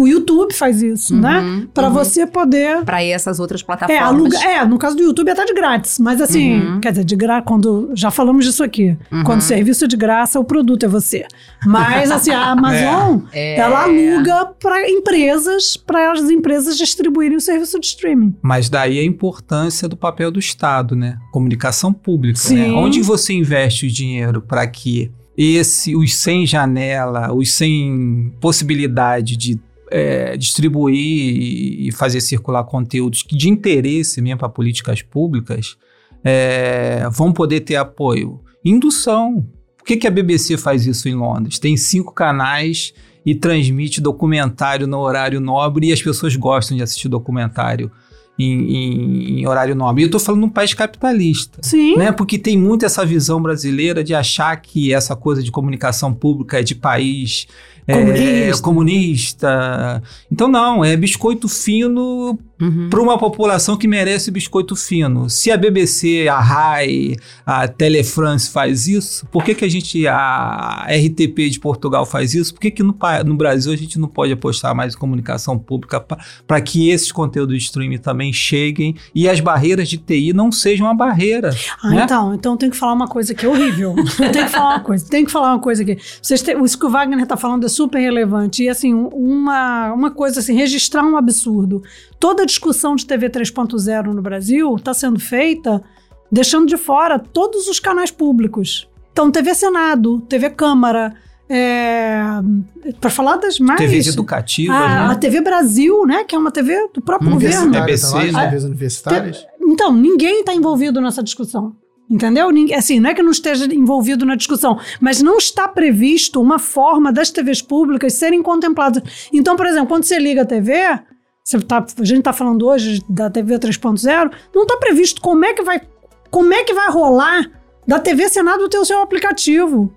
Speaker 2: o YouTube faz isso, né? uhum, né? Para uhum. você poder.
Speaker 1: Para essas outras plataformas.
Speaker 2: É, aluga, é, no caso do YouTube é até de grátis. Mas assim, uhum. quer dizer, de graça, quando. Já falamos disso aqui. Uhum. Quando o serviço é de graça, o produto é você. Mas assim, a Amazon, é. ela aluga para empresas, para as empresas distribuírem o serviço de streaming.
Speaker 3: Mas daí a importância do papel do Estado, né? Comunicação pública, né? Sim. né? Onde você investe o dinheiro para que esse, os sem janela, os sem possibilidade de é, distribuir e fazer circular conteúdos de interesse mesmo para políticas públicas é, vão poder ter apoio. Indução. Por que, que a BBC faz isso em Londres? Tem cinco canais e transmite documentário no horário nobre e as pessoas gostam de assistir documentário em, em, em horário nobre. E eu estou falando num país capitalista.
Speaker 2: Sim.
Speaker 3: Né? Porque tem muito essa visão brasileira de achar que essa coisa de comunicação pública é de país comunista. É, comunista. Então, não, é biscoito fino uhum. para uma população que merece biscoito fino. Se a BBC, a RAI, a Telefrance faz isso, por que, que a gente, a RTP de Portugal faz isso? Por que, que no, no Brasil a gente não pode apostar mais em comunicação pública para que esses conteúdos de streaming também cheguem e as barreiras de TI não sejam uma barreira?
Speaker 2: Ah, né? então, então tem que falar uma coisa que é horrível. eu tenho que falar uma coisa, tem que falar uma coisa aqui. Vocês têm, isso que o Wagner está falando é super relevante. E assim, uma, uma coisa assim, registrar um absurdo. Toda a discussão de TV 3.0 no Brasil está sendo feita deixando de fora todos os canais públicos. Então, TV Senado, TV Câmara, é, para falar das mais.
Speaker 3: TVs educativas, a,
Speaker 2: né? A TV Brasil, né? Que é uma TV do próprio governo.
Speaker 3: BBC,
Speaker 4: né? TVs universitárias.
Speaker 2: Então, ninguém está envolvido nessa discussão. Entendeu? Assim, não é que não esteja envolvido na discussão, mas não está previsto uma forma das TVs públicas serem contempladas. Então, por exemplo, quando você liga a TV, tá, a gente está falando hoje da TV 3.0, não está previsto como é que vai como é que vai rolar da TV Senado ter o seu aplicativo,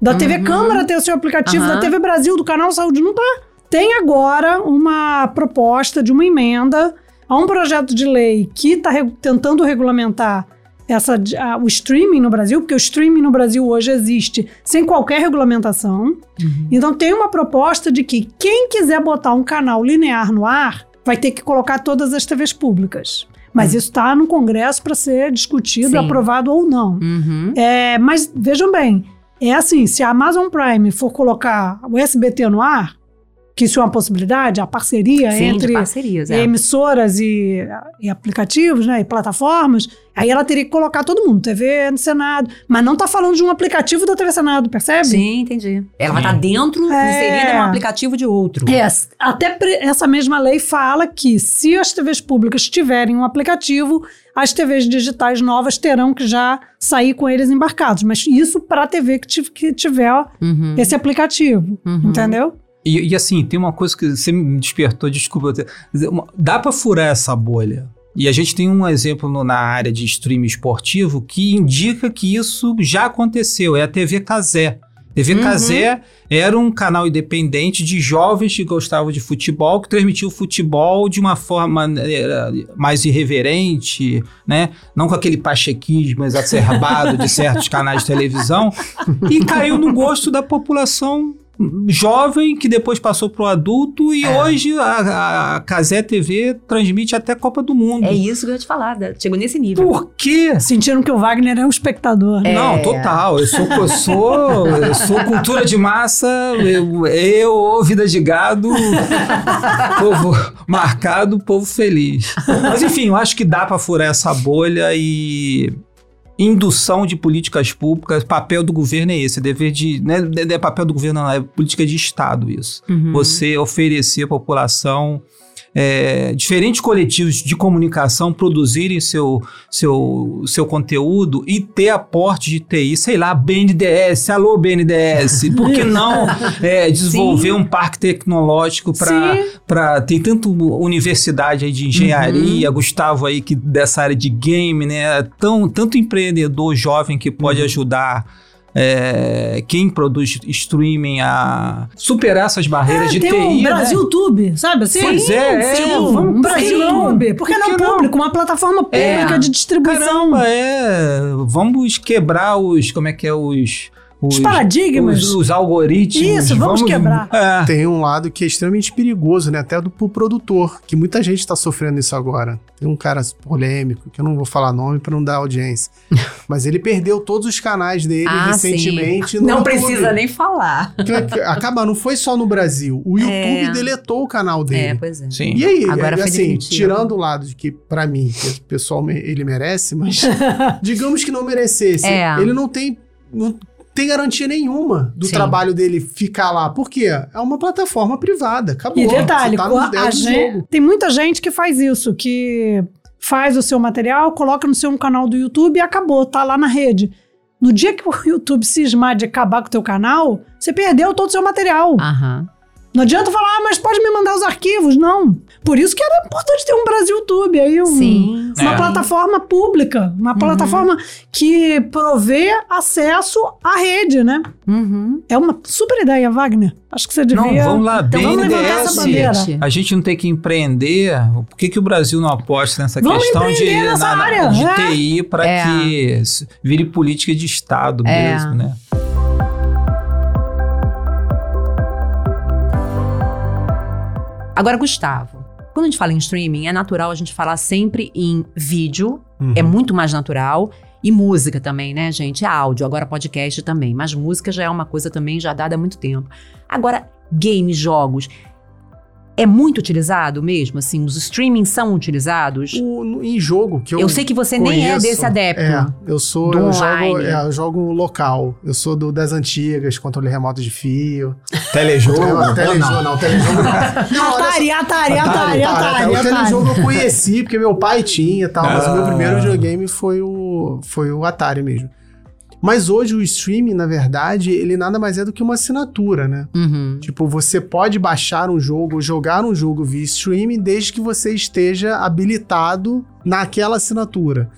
Speaker 2: da uhum. TV Câmara ter o seu aplicativo, uhum. da TV Brasil, do Canal Saúde, não tá. Tem agora uma proposta de uma emenda a um projeto de lei que está re tentando regulamentar essa, a, o streaming no Brasil, porque o streaming no Brasil hoje existe sem qualquer regulamentação. Uhum. Então tem uma proposta de que quem quiser botar um canal linear no ar vai ter que colocar todas as TVs públicas. Mas uhum. isso está no Congresso para ser discutido, Sim. aprovado ou não. Uhum. É, mas vejam bem, é assim: se a Amazon Prime for colocar o SBT no ar, que isso é uma possibilidade, a parceria Sim, entre
Speaker 1: é.
Speaker 2: emissoras e, e, aplicativos, né, e plataformas, aí ela teria que colocar todo mundo, TV no Senado, mas não está falando de um aplicativo da TV Senado, percebe?
Speaker 1: Sim, entendi. Ela vai estar tá dentro, é, inserida em um aplicativo de outro.
Speaker 2: É, até essa mesma lei fala que se as TVs públicas tiverem um aplicativo, as TVs digitais novas terão que já sair com eles embarcados, mas isso para a TV que, tiver uhum. esse aplicativo, uhum. entendeu?
Speaker 3: E, e, assim, tem uma coisa que você me despertou, desculpa. Dá para furar essa bolha. E a gente tem um exemplo no, na área de streaming esportivo que indica que isso já aconteceu. É a TV Casé. TV uhum. Casé era um canal independente de jovens que gostavam de futebol, que transmitia o futebol de uma forma mais irreverente, né? Não com aquele pachequismo exacerbado de certos canais de televisão. E caiu no gosto da população jovem que depois passou pro adulto e
Speaker 1: É.
Speaker 3: hoje a, a Casé TV transmite até Copa do Mundo.
Speaker 1: É isso que eu ia te falar. Chegou nesse nível.
Speaker 3: Por quê?
Speaker 2: Sentiram que o Wagner é um espectador. né?
Speaker 1: É.
Speaker 3: Não, total. Eu sou, eu sou, eu sou cultura de massa, eu, eu vida de gado, povo marcado, povo feliz. Mas enfim, eu acho que dá para furar essa bolha e indução de políticas públicas, papel do governo é esse, dever de, não é, não é papel do governo, não, é política de Estado isso.
Speaker 1: Uhum.
Speaker 3: Você oferecer à população é, diferentes coletivos de comunicação produzirem seu, seu, seu conteúdo e ter aporte de TI, sei lá, BNDES, alô BNDES, por que não é, desenvolver
Speaker 1: Sim.
Speaker 3: um parque tecnológico para tem tanto universidade de engenharia,
Speaker 1: Uhum.
Speaker 3: Gustavo aí que dessa área de game, né, tão, tanto empreendedor jovem que pode
Speaker 1: Uhum.
Speaker 3: ajudar é, quem produz streaming a superar essas barreiras de
Speaker 2: tem
Speaker 3: TI,
Speaker 2: um
Speaker 3: né?
Speaker 2: Brasil Tube, sabe assim?
Speaker 3: Pois é, é.
Speaker 2: Tipo,
Speaker 3: Vamos
Speaker 2: um Brasil? Tube. Por que não
Speaker 3: que não?
Speaker 2: público? Uma plataforma pública
Speaker 1: É.
Speaker 2: de distribuição.
Speaker 3: Caramba, é. Vamos quebrar os. Como é que é os.
Speaker 2: Os paradigmas.
Speaker 3: Os, os algoritmos.
Speaker 2: Isso, vamos quebrar.
Speaker 3: É.
Speaker 4: Tem um lado que é extremamente perigoso, né? Até do pro produtor, que muita gente está sofrendo isso agora. Tem um cara polêmico, que eu não vou falar nome para não dar audiência. Mas ele perdeu todos os canais dele
Speaker 1: Ah,
Speaker 4: recentemente. no
Speaker 1: Não
Speaker 4: YouTube.
Speaker 1: precisa nem falar.
Speaker 4: Que- Acaba, não foi só no Brasil. O YouTube
Speaker 1: É.
Speaker 4: deletou o canal dele.
Speaker 1: É, pois é.
Speaker 3: Sim.
Speaker 4: E aí,
Speaker 1: Agora
Speaker 4: é, assim,
Speaker 1: definitivo.
Speaker 4: tirando o lado de que, pra mim, que o pessoal ele merece, mas digamos que não merecesse.
Speaker 1: É.
Speaker 4: Ele não tem, não tem garantia nenhuma do
Speaker 1: Sim.
Speaker 4: trabalho dele ficar lá. Por quê? É uma plataforma privada. Acabou.
Speaker 2: E detalhe,
Speaker 4: tá nos
Speaker 2: a
Speaker 4: dedos do
Speaker 2: gente-
Speaker 4: jogo.
Speaker 2: tem muita gente que faz isso, que faz o seu material, coloca no seu canal do YouTube e acabou, tá lá na rede. No dia que o YouTube cismar de acabar com o teu canal, você perdeu todo o seu material.
Speaker 1: Aham.
Speaker 2: Não adianta falar, ah, mas pode me mandar os arquivos. Não. Por isso que era importante ter um Brasil Tube aí, um,
Speaker 1: Sim.
Speaker 2: uma
Speaker 3: É.
Speaker 2: plataforma pública, uma plataforma que provê acesso à rede, né?
Speaker 1: Uhum.
Speaker 2: É uma super ideia, Wagner. Acho que você devia...
Speaker 3: Não, vamos lá,
Speaker 1: Então vamos levantar
Speaker 2: essa bandeira.
Speaker 3: A gente não tem que empreender. Por que, que o Brasil não aposta nessa
Speaker 2: Vamos
Speaker 3: questão de,
Speaker 2: nessa área,
Speaker 3: de
Speaker 2: é.
Speaker 3: TI para
Speaker 1: É.
Speaker 3: que vire política de Estado
Speaker 1: É.
Speaker 3: mesmo, né?
Speaker 1: Agora, Gustavo, quando a gente fala em streaming, é natural a gente falar sempre em vídeo,
Speaker 4: Uhum.
Speaker 1: é muito mais natural. E música também, né, gente? É áudio, agora podcast também. Mas música já é uma coisa também já dada há muito tempo. Agora, games, jogos. É muito utilizado mesmo? Assim, os streamings são utilizados?
Speaker 4: O- no- em jogo que eu.
Speaker 1: Eu sei que você nem é
Speaker 4: conheço,
Speaker 1: desse adepto.
Speaker 4: É, eu sou.
Speaker 1: Do
Speaker 4: Eu jogo, é, eu jogo local. Eu sou do, das antigas, controle remoto de fio.
Speaker 3: Telejogo?
Speaker 4: É, telejogo, não, telejogo não. Não, olha só.
Speaker 2: Atari, Atari, Atari,
Speaker 4: Atari,
Speaker 2: Atari,
Speaker 4: Atari. O telejogo eu conheci, porque meu pai tinha e tal, mas o meu
Speaker 3: Ah.
Speaker 4: primeiro videogame foi o, foi o Atari mesmo. Mas hoje o streaming, na verdade, ele nada mais é do que uma assinatura, né?
Speaker 1: Uhum.
Speaker 4: Tipo, você pode baixar um jogo, jogar um jogo via streaming, desde que você esteja habilitado naquela assinatura.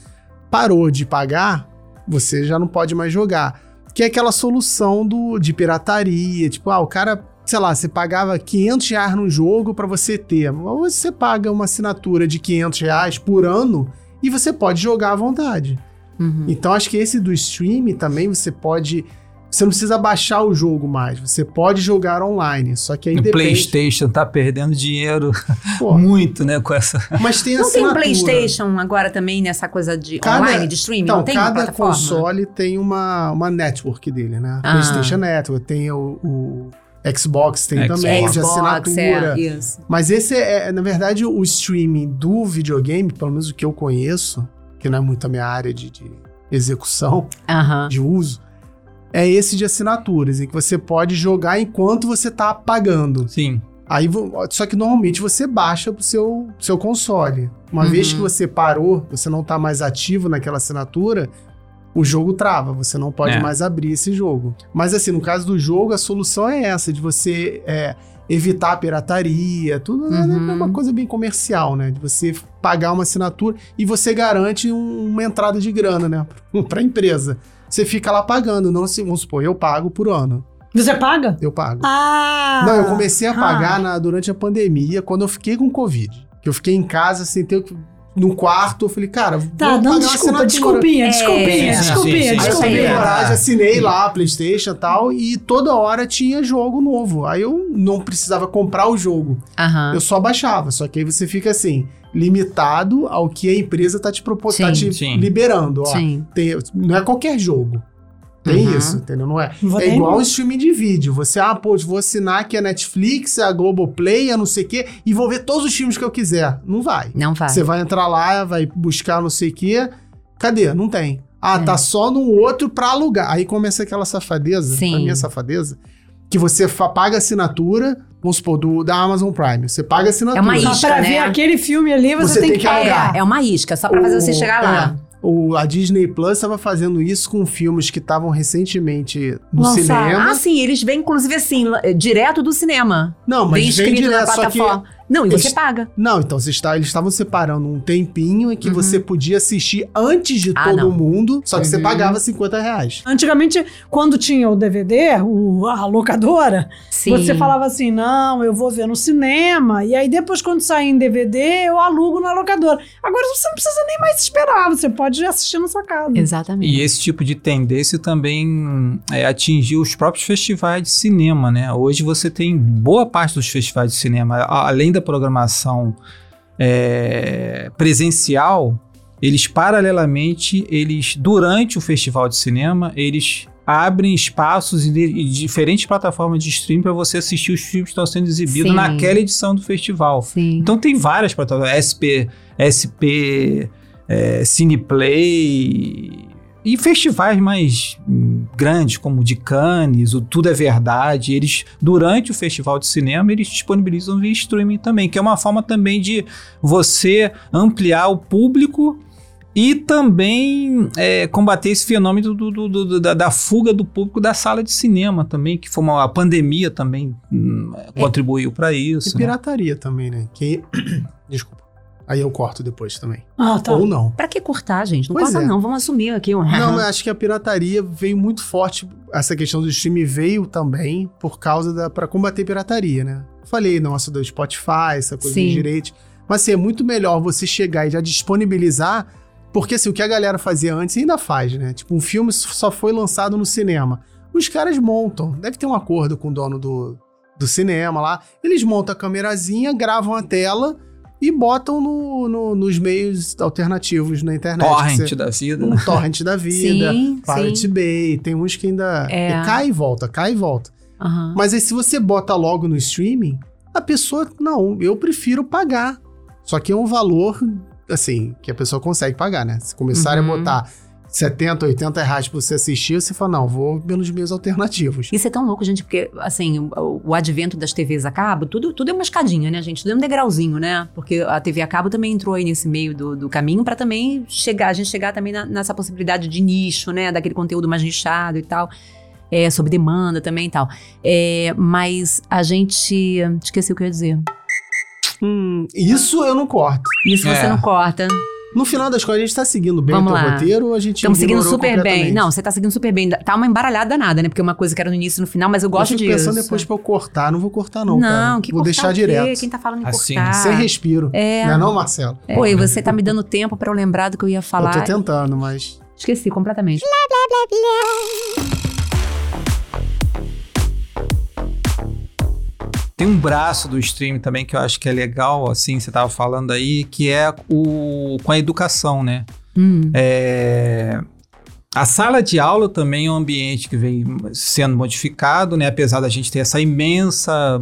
Speaker 4: Parou de pagar, você já não pode mais jogar. Que é aquela solução do, de pirataria. Tipo, ah, o cara, sei lá, você pagava 500 reais num jogo pra você ter. Mas você paga uma assinatura de 500 reais por ano e você pode jogar à vontade.
Speaker 1: Uhum.
Speaker 4: Então acho que esse do stream também você pode. Você não precisa baixar o jogo mais, você pode jogar online. Só que aí
Speaker 3: O
Speaker 4: depende.
Speaker 3: PlayStation tá perdendo dinheiro
Speaker 4: Pô,
Speaker 3: muito, né, com essa.
Speaker 4: mas tem
Speaker 1: Não tem um. PlayStation agora também nessa coisa de
Speaker 4: Cada-
Speaker 1: online, de streaming?
Speaker 4: Então,
Speaker 1: não tem uma
Speaker 4: cada console tem uma, uma network dele, né?
Speaker 1: Ah.
Speaker 4: PlayStation Network, tem o, o Xbox, tem
Speaker 3: Xbox.
Speaker 4: também, de
Speaker 1: Xbox,
Speaker 4: assinatura.
Speaker 1: é, isso.
Speaker 4: Mas esse é, na verdade, o streaming do videogame, pelo menos o que eu conheço, que não é muito a minha área de, de execução,
Speaker 1: Aham.
Speaker 4: de uso, é esse de assinaturas, em que você pode jogar enquanto você tá pagando.
Speaker 3: Sim.
Speaker 4: Aí, só que normalmente você baixa pro seu, seu console. Uma
Speaker 1: Uhum.
Speaker 4: vez que você parou, você não tá mais ativo naquela assinatura, o jogo trava, você não pode
Speaker 3: É.
Speaker 4: mais abrir esse jogo. Mas assim, no caso do jogo, a solução é essa, de você é, evitar a pirataria, tudo?
Speaker 1: Uhum.
Speaker 4: é uma coisa bem comercial, né? De você pagar uma assinatura e você garante um- uma entrada de grana, né? pra empresa. Você fica lá pagando, não se, vamos supor, eu pago por ano.
Speaker 2: Você paga?
Speaker 4: Eu pago.
Speaker 2: Ah!
Speaker 4: Não, eu comecei a
Speaker 2: Ah.
Speaker 4: pagar na- durante a pandemia, quando eu fiquei com Covid. Que eu fiquei em casa sem ter o que. No quarto, eu falei, cara,
Speaker 2: Tá,
Speaker 4: vou
Speaker 2: não,
Speaker 4: pagar uma
Speaker 2: desculpa,
Speaker 4: assinatura.
Speaker 2: desculpinha,
Speaker 1: É,
Speaker 2: desculpinha,
Speaker 3: sim, sim,
Speaker 2: desculpinha,
Speaker 3: sim.
Speaker 4: Aí eu
Speaker 2: desculpinha.
Speaker 4: peguei
Speaker 3: Desculpinha.
Speaker 4: coragem, assinei lá a Playstation e tal, e toda hora tinha jogo novo. Aí eu não precisava comprar o jogo,
Speaker 1: Aham.
Speaker 4: eu só baixava. Só que aí você fica assim, limitado ao que a empresa tá te propondo, tá te
Speaker 3: Sim.
Speaker 4: liberando. Ó,
Speaker 1: Sim.
Speaker 4: tem- não é qualquer jogo. Tem
Speaker 1: Uhum.
Speaker 4: isso, entendeu? Não é.
Speaker 2: Vou
Speaker 4: É igual um streaming de vídeo. Você, ah, pô, vou assinar aqui a Netflix, a Globoplay, a não sei o quê, e vou ver todos os filmes que eu quiser. Não vai.
Speaker 1: Não vai.
Speaker 4: Você vai entrar lá, vai buscar não sei o quê. Cadê? Não tem. Ah,
Speaker 1: É.
Speaker 4: tá só no outro pra alugar. Aí começa aquela safadeza,
Speaker 1: Sim.
Speaker 4: pra mim é safadeza, que você paga a assinatura, vamos supor, do, da Amazon Prime. Você paga a assinatura.
Speaker 1: É uma
Speaker 2: Só
Speaker 1: isca,
Speaker 2: pra
Speaker 1: né?
Speaker 2: ver aquele filme ali, você,
Speaker 4: Você
Speaker 2: tem,
Speaker 4: tem
Speaker 2: que
Speaker 4: que
Speaker 2: pagar.
Speaker 4: alugar.
Speaker 1: É, é uma isca, só pra fazer você
Speaker 4: O-
Speaker 1: chegar lá.
Speaker 4: é, o, a Disney Plus estava fazendo isso com filmes que estavam recentemente no
Speaker 2: Lançaram.
Speaker 4: cinema.
Speaker 1: Ah, sim, eles vêm, inclusive, assim, direto do cinema.
Speaker 4: não, mas
Speaker 1: Vem
Speaker 4: vem direto, só que...
Speaker 1: Não, e você
Speaker 4: eles-
Speaker 1: paga.
Speaker 4: Não, então você está, eles estavam separando um tempinho em que
Speaker 1: Uhum.
Speaker 4: você podia assistir antes de
Speaker 1: Ah,
Speaker 4: todo
Speaker 1: não.
Speaker 4: mundo, só que você
Speaker 1: Uhum.
Speaker 4: pagava 50 reais.
Speaker 2: Antigamente, quando tinha o DVD, o, a locadora,
Speaker 1: Sim.
Speaker 2: você falava assim: não, eu vou ver no cinema. E aí depois, quando sair em DVD, eu alugo na locadora. Agora você não precisa nem mais esperar, você pode assistir na sua casa.
Speaker 1: Exatamente.
Speaker 3: E esse tipo de tendência também é, atingiu os próprios festivais de cinema, né? Hoje você tem boa parte dos festivais de cinema, além da programação é, presencial, eles paralelamente, eles durante o festival de cinema, eles abrem espaços em diferentes plataformas de streaming para você assistir os filmes que estão sendo exibidos
Speaker 1: Sim.
Speaker 3: naquela edição do festival.
Speaker 1: Sim.
Speaker 3: Então tem várias plataformas, SP, SP, é, Cineplay e festivais mais hum, grandes, como o de Cannes, o Tudo é Verdade. Eles, durante o festival de cinema, eles disponibilizam via streaming também, que é uma forma também de você ampliar o público e também é, combater esse fenômeno do- do- do- da, da fuga do público da sala de cinema também, que foi uma a pandemia também hum, contribuiu para
Speaker 4: E
Speaker 3: isso. né?
Speaker 4: pirataria também, né? Que... Desculpa. Aí eu corto depois também.
Speaker 2: Ah, tá.
Speaker 4: Ou não.
Speaker 1: Pra que cortar, gente? Não
Speaker 4: Pois
Speaker 1: corta,
Speaker 4: é.
Speaker 1: não. Vamos assumir aqui. um-
Speaker 4: Não, mas acho que a pirataria veio muito forte. Essa questão do streaming veio também por causa da. para combater pirataria, né? Falei, nossa, do Spotify, essa coisa
Speaker 1: Sim.
Speaker 4: de direito. Mas assim, é muito melhor você chegar e já disponibilizar. Porque assim, o que a galera fazia antes ainda faz, né? Tipo, um filme só foi lançado no cinema. Os caras montam. Deve ter um acordo com o dono do, do cinema lá. Eles montam a câmerazinha, gravam a tela e botam no, no- nos meios alternativos na internet.
Speaker 3: Torrent da vida.
Speaker 4: um torrent da vida,
Speaker 1: Sim,
Speaker 4: Pirate
Speaker 1: sim.
Speaker 4: Bay, tem uns que ainda
Speaker 1: É.
Speaker 4: e cai e volta, cai e volta.
Speaker 1: Aham.
Speaker 4: Mas aí se você bota logo no streaming, a pessoa, não, eu prefiro pagar. Só que é um valor, assim, que a pessoa consegue pagar, né? Se começarem
Speaker 1: Uhum.
Speaker 4: a botar 70, 80 reais pra você assistir, você fala, não, vou pelos meios alternativos.
Speaker 1: Isso é tão louco, gente, porque, assim, o, o advento das TVs a cabo, tudo, tudo é uma escadinha, né, gente? Tudo é um degrauzinho, né? Porque a TV a cabo também entrou aí nesse meio do, do caminho pra também chegar, a gente chegar também na- nessa possibilidade de nicho, né? Daquele conteúdo mais nichado e tal. É, sob demanda também e tal. É, mas a gente. Esqueci o que eu ia dizer.
Speaker 4: Hum, isso eu não corto.
Speaker 1: Isso você
Speaker 3: É.
Speaker 1: não corta.
Speaker 4: No final das contas, a gente tá seguindo bem
Speaker 1: Vamos
Speaker 4: o teu
Speaker 1: lá.
Speaker 4: roteiro ou a gente
Speaker 1: Estamos seguindo super bem. Não, você tá seguindo super bem. Tá uma embaralhada danada, né? Porque uma coisa que era no início e no final, mas eu gosto
Speaker 4: eu
Speaker 1: disso.
Speaker 4: pensando depois pra eu cortar. Não vou cortar não,
Speaker 1: não,
Speaker 4: cara.
Speaker 1: que
Speaker 4: Vou
Speaker 1: cortar
Speaker 4: deixar
Speaker 1: o quê?
Speaker 4: direto.
Speaker 1: Quem tá falando em
Speaker 3: Assim,
Speaker 1: cortar?
Speaker 4: Sem respiro.
Speaker 1: É.
Speaker 4: Não é não, Marcelo?
Speaker 1: Pô, e você tá me dando tempo pra eu lembrar do que eu ia falar.
Speaker 4: Eu tô tentando, mas...
Speaker 1: Esqueci completamente.
Speaker 3: Tem um braço do stream também que eu acho que é legal, assim, você tava falando aí, que é o com a educação, né?
Speaker 1: Hum.
Speaker 3: É, a sala de aula também é um ambiente que vem sendo modificado, né? Apesar da gente ter essa imensa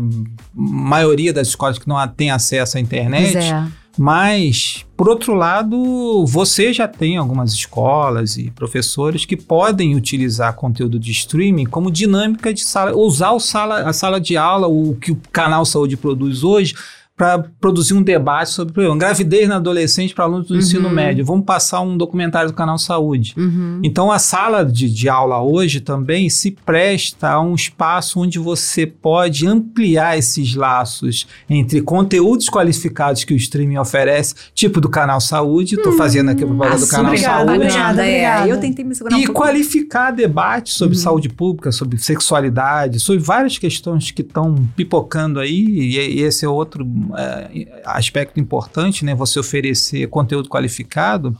Speaker 3: maioria das escolas que não tem acesso à internet.
Speaker 1: Pois é.
Speaker 3: Mas, por outro lado, você já tem algumas escolas e professores que podem utilizar conteúdo de streaming como dinâmica de sala, usar o sala, a sala de aula, o que o canal Saúde produz hoje, para produzir um debate sobre por exemplo, gravidez na adolescente para alunos do
Speaker 1: Uhum.
Speaker 3: ensino médio. Vamos passar um documentário do canal Saúde.
Speaker 1: Uhum.
Speaker 3: Então, a sala de, de aula hoje também se presta a um espaço onde você pode ampliar esses laços entre conteúdos qualificados que o streaming oferece, tipo do Canal Saúde, estou fazendo aqui a propaganda do
Speaker 1: Ah,
Speaker 3: Canal
Speaker 2: obrigada,
Speaker 3: Saúde,
Speaker 2: obrigada.
Speaker 1: é.
Speaker 2: obrigada.
Speaker 1: Eu tentei me segurar um
Speaker 3: e
Speaker 1: pouco.
Speaker 3: qualificar debate sobre saúde pública, sobre sexualidade, sobre várias questões que estão pipocando aí, e, e esse é outro é, aspecto importante, né? Você oferecer conteúdo qualificado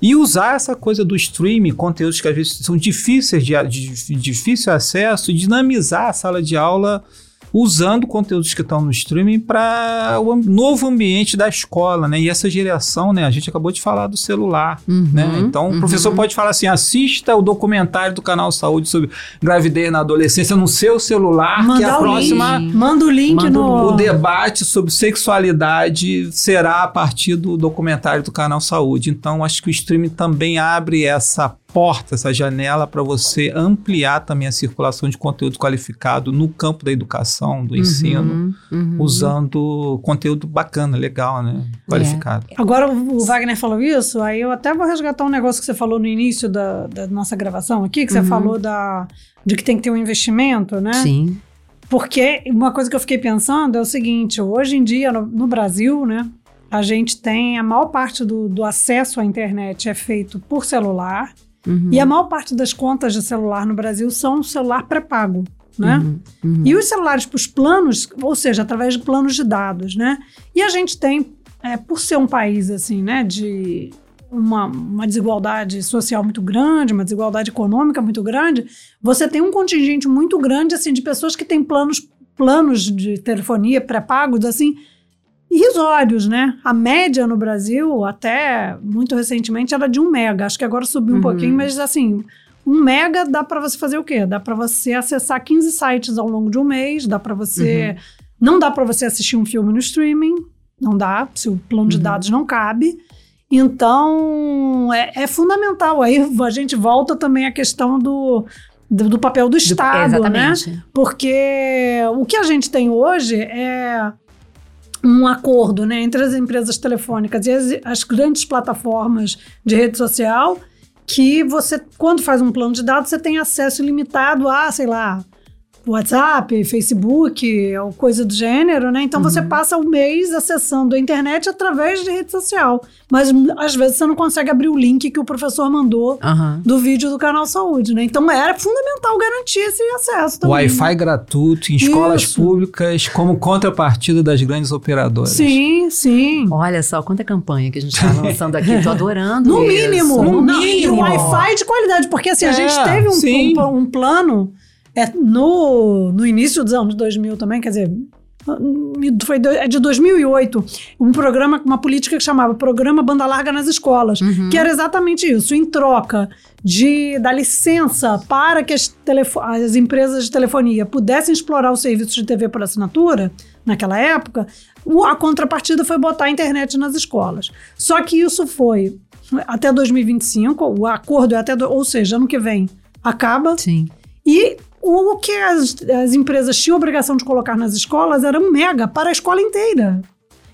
Speaker 3: e usar essa coisa do streaming, conteúdos que às vezes são difíceis de, de, de difícil acesso, dinamizar a sala de aula usando conteúdos que estão no streaming para o novo ambiente da escola, né? E essa geração, né? A gente acabou de falar do celular, uhum, né? Então, uhum. o professor pode falar assim: assista o documentário do canal Saúde sobre gravidez na adolescência no seu celular, Manda que a próxima.
Speaker 2: Link. Manda o link Manda no.
Speaker 3: O debate sobre sexualidade será a partir do documentário do canal Saúde. Então, acho que o streaming também abre essa porta, essa janela para você ampliar também a circulação de conteúdo qualificado no campo da educação, do uhum, ensino, uhum. usando conteúdo bacana, legal, né? Qualificado.
Speaker 2: É. Agora o Wagner falou isso, aí eu até vou resgatar um negócio que você falou no início da, da nossa gravação aqui, que uhum. você falou da, de que tem que ter um investimento, né?
Speaker 1: Sim.
Speaker 2: Porque uma coisa que eu fiquei pensando é o seguinte: hoje em dia, no, no Brasil, né? A gente tem a maior parte do, do acesso à internet é feito por celular. Uhum. E a maior parte das contas de celular no Brasil são celular pré-pago. Né? Uhum, uhum. E os celulares para os planos, ou seja, através de planos de dados, né? E a gente tem, é, por ser um país assim, né, de uma, uma, desigualdade social muito grande, uma desigualdade econômica muito grande, você tem um contingente muito grande assim de pessoas que têm planos planos de telefonia pré-pagos assim irrisórios, né? A média no Brasil, até muito recentemente, era de um mega. Acho que agora subiu um uhum. pouquinho, mas assim, um mega dá para você fazer o quê? Dá para você acessar 15 sites ao longo de um mês, dá para você... Uhum. Não dá para você assistir um filme no streaming, não dá, se o plano de uhum. dados não cabe. Então, é, é, fundamental. Aí a gente volta também à questão do, do, do papel do Estado, do, né? Porque o que a gente tem hoje é um acordo né, entre as empresas telefônicas e as, as, grandes plataformas de rede social que você, quando faz um plano de dados, você tem acesso ilimitado a, sei lá, WhatsApp, Facebook, ou coisa do gênero, né? Então uhum. você passa o mês acessando a internet através de rede social. Mas às vezes você não consegue abrir o link que o professor mandou uhum. do vídeo do canal Saúde, né? Então era fundamental garantir esse acesso também.
Speaker 3: Wi-Fi gratuito em escolas Isso. públicas como contrapartida das grandes operadoras.
Speaker 2: Sim, sim.
Speaker 1: Olha só, quanta campanha que a gente está lançando aqui. Tô adorando
Speaker 2: No
Speaker 1: isso.
Speaker 2: mínimo. No, no mínimo. Wi-Fi de qualidade. Porque assim, é, a gente teve um, um, um plano é, no, no início dos anos 2000 também, quer dizer, foi é de 2008, um programa, uma política que chamava Programa Banda Larga nas Escolas, uhum. que era exatamente isso, em troca de da licença para que as, as empresas de telefonia pudessem explorar os serviços de TV por assinatura, naquela época, a contrapartida foi botar a internet nas escolas. Só que isso foi até 2025, o acordo é até, do, ou seja, ano que vem acaba.
Speaker 1: Sim.
Speaker 2: E o que as, as empresas tinham obrigação de colocar nas escolas era um mega para a escola inteira.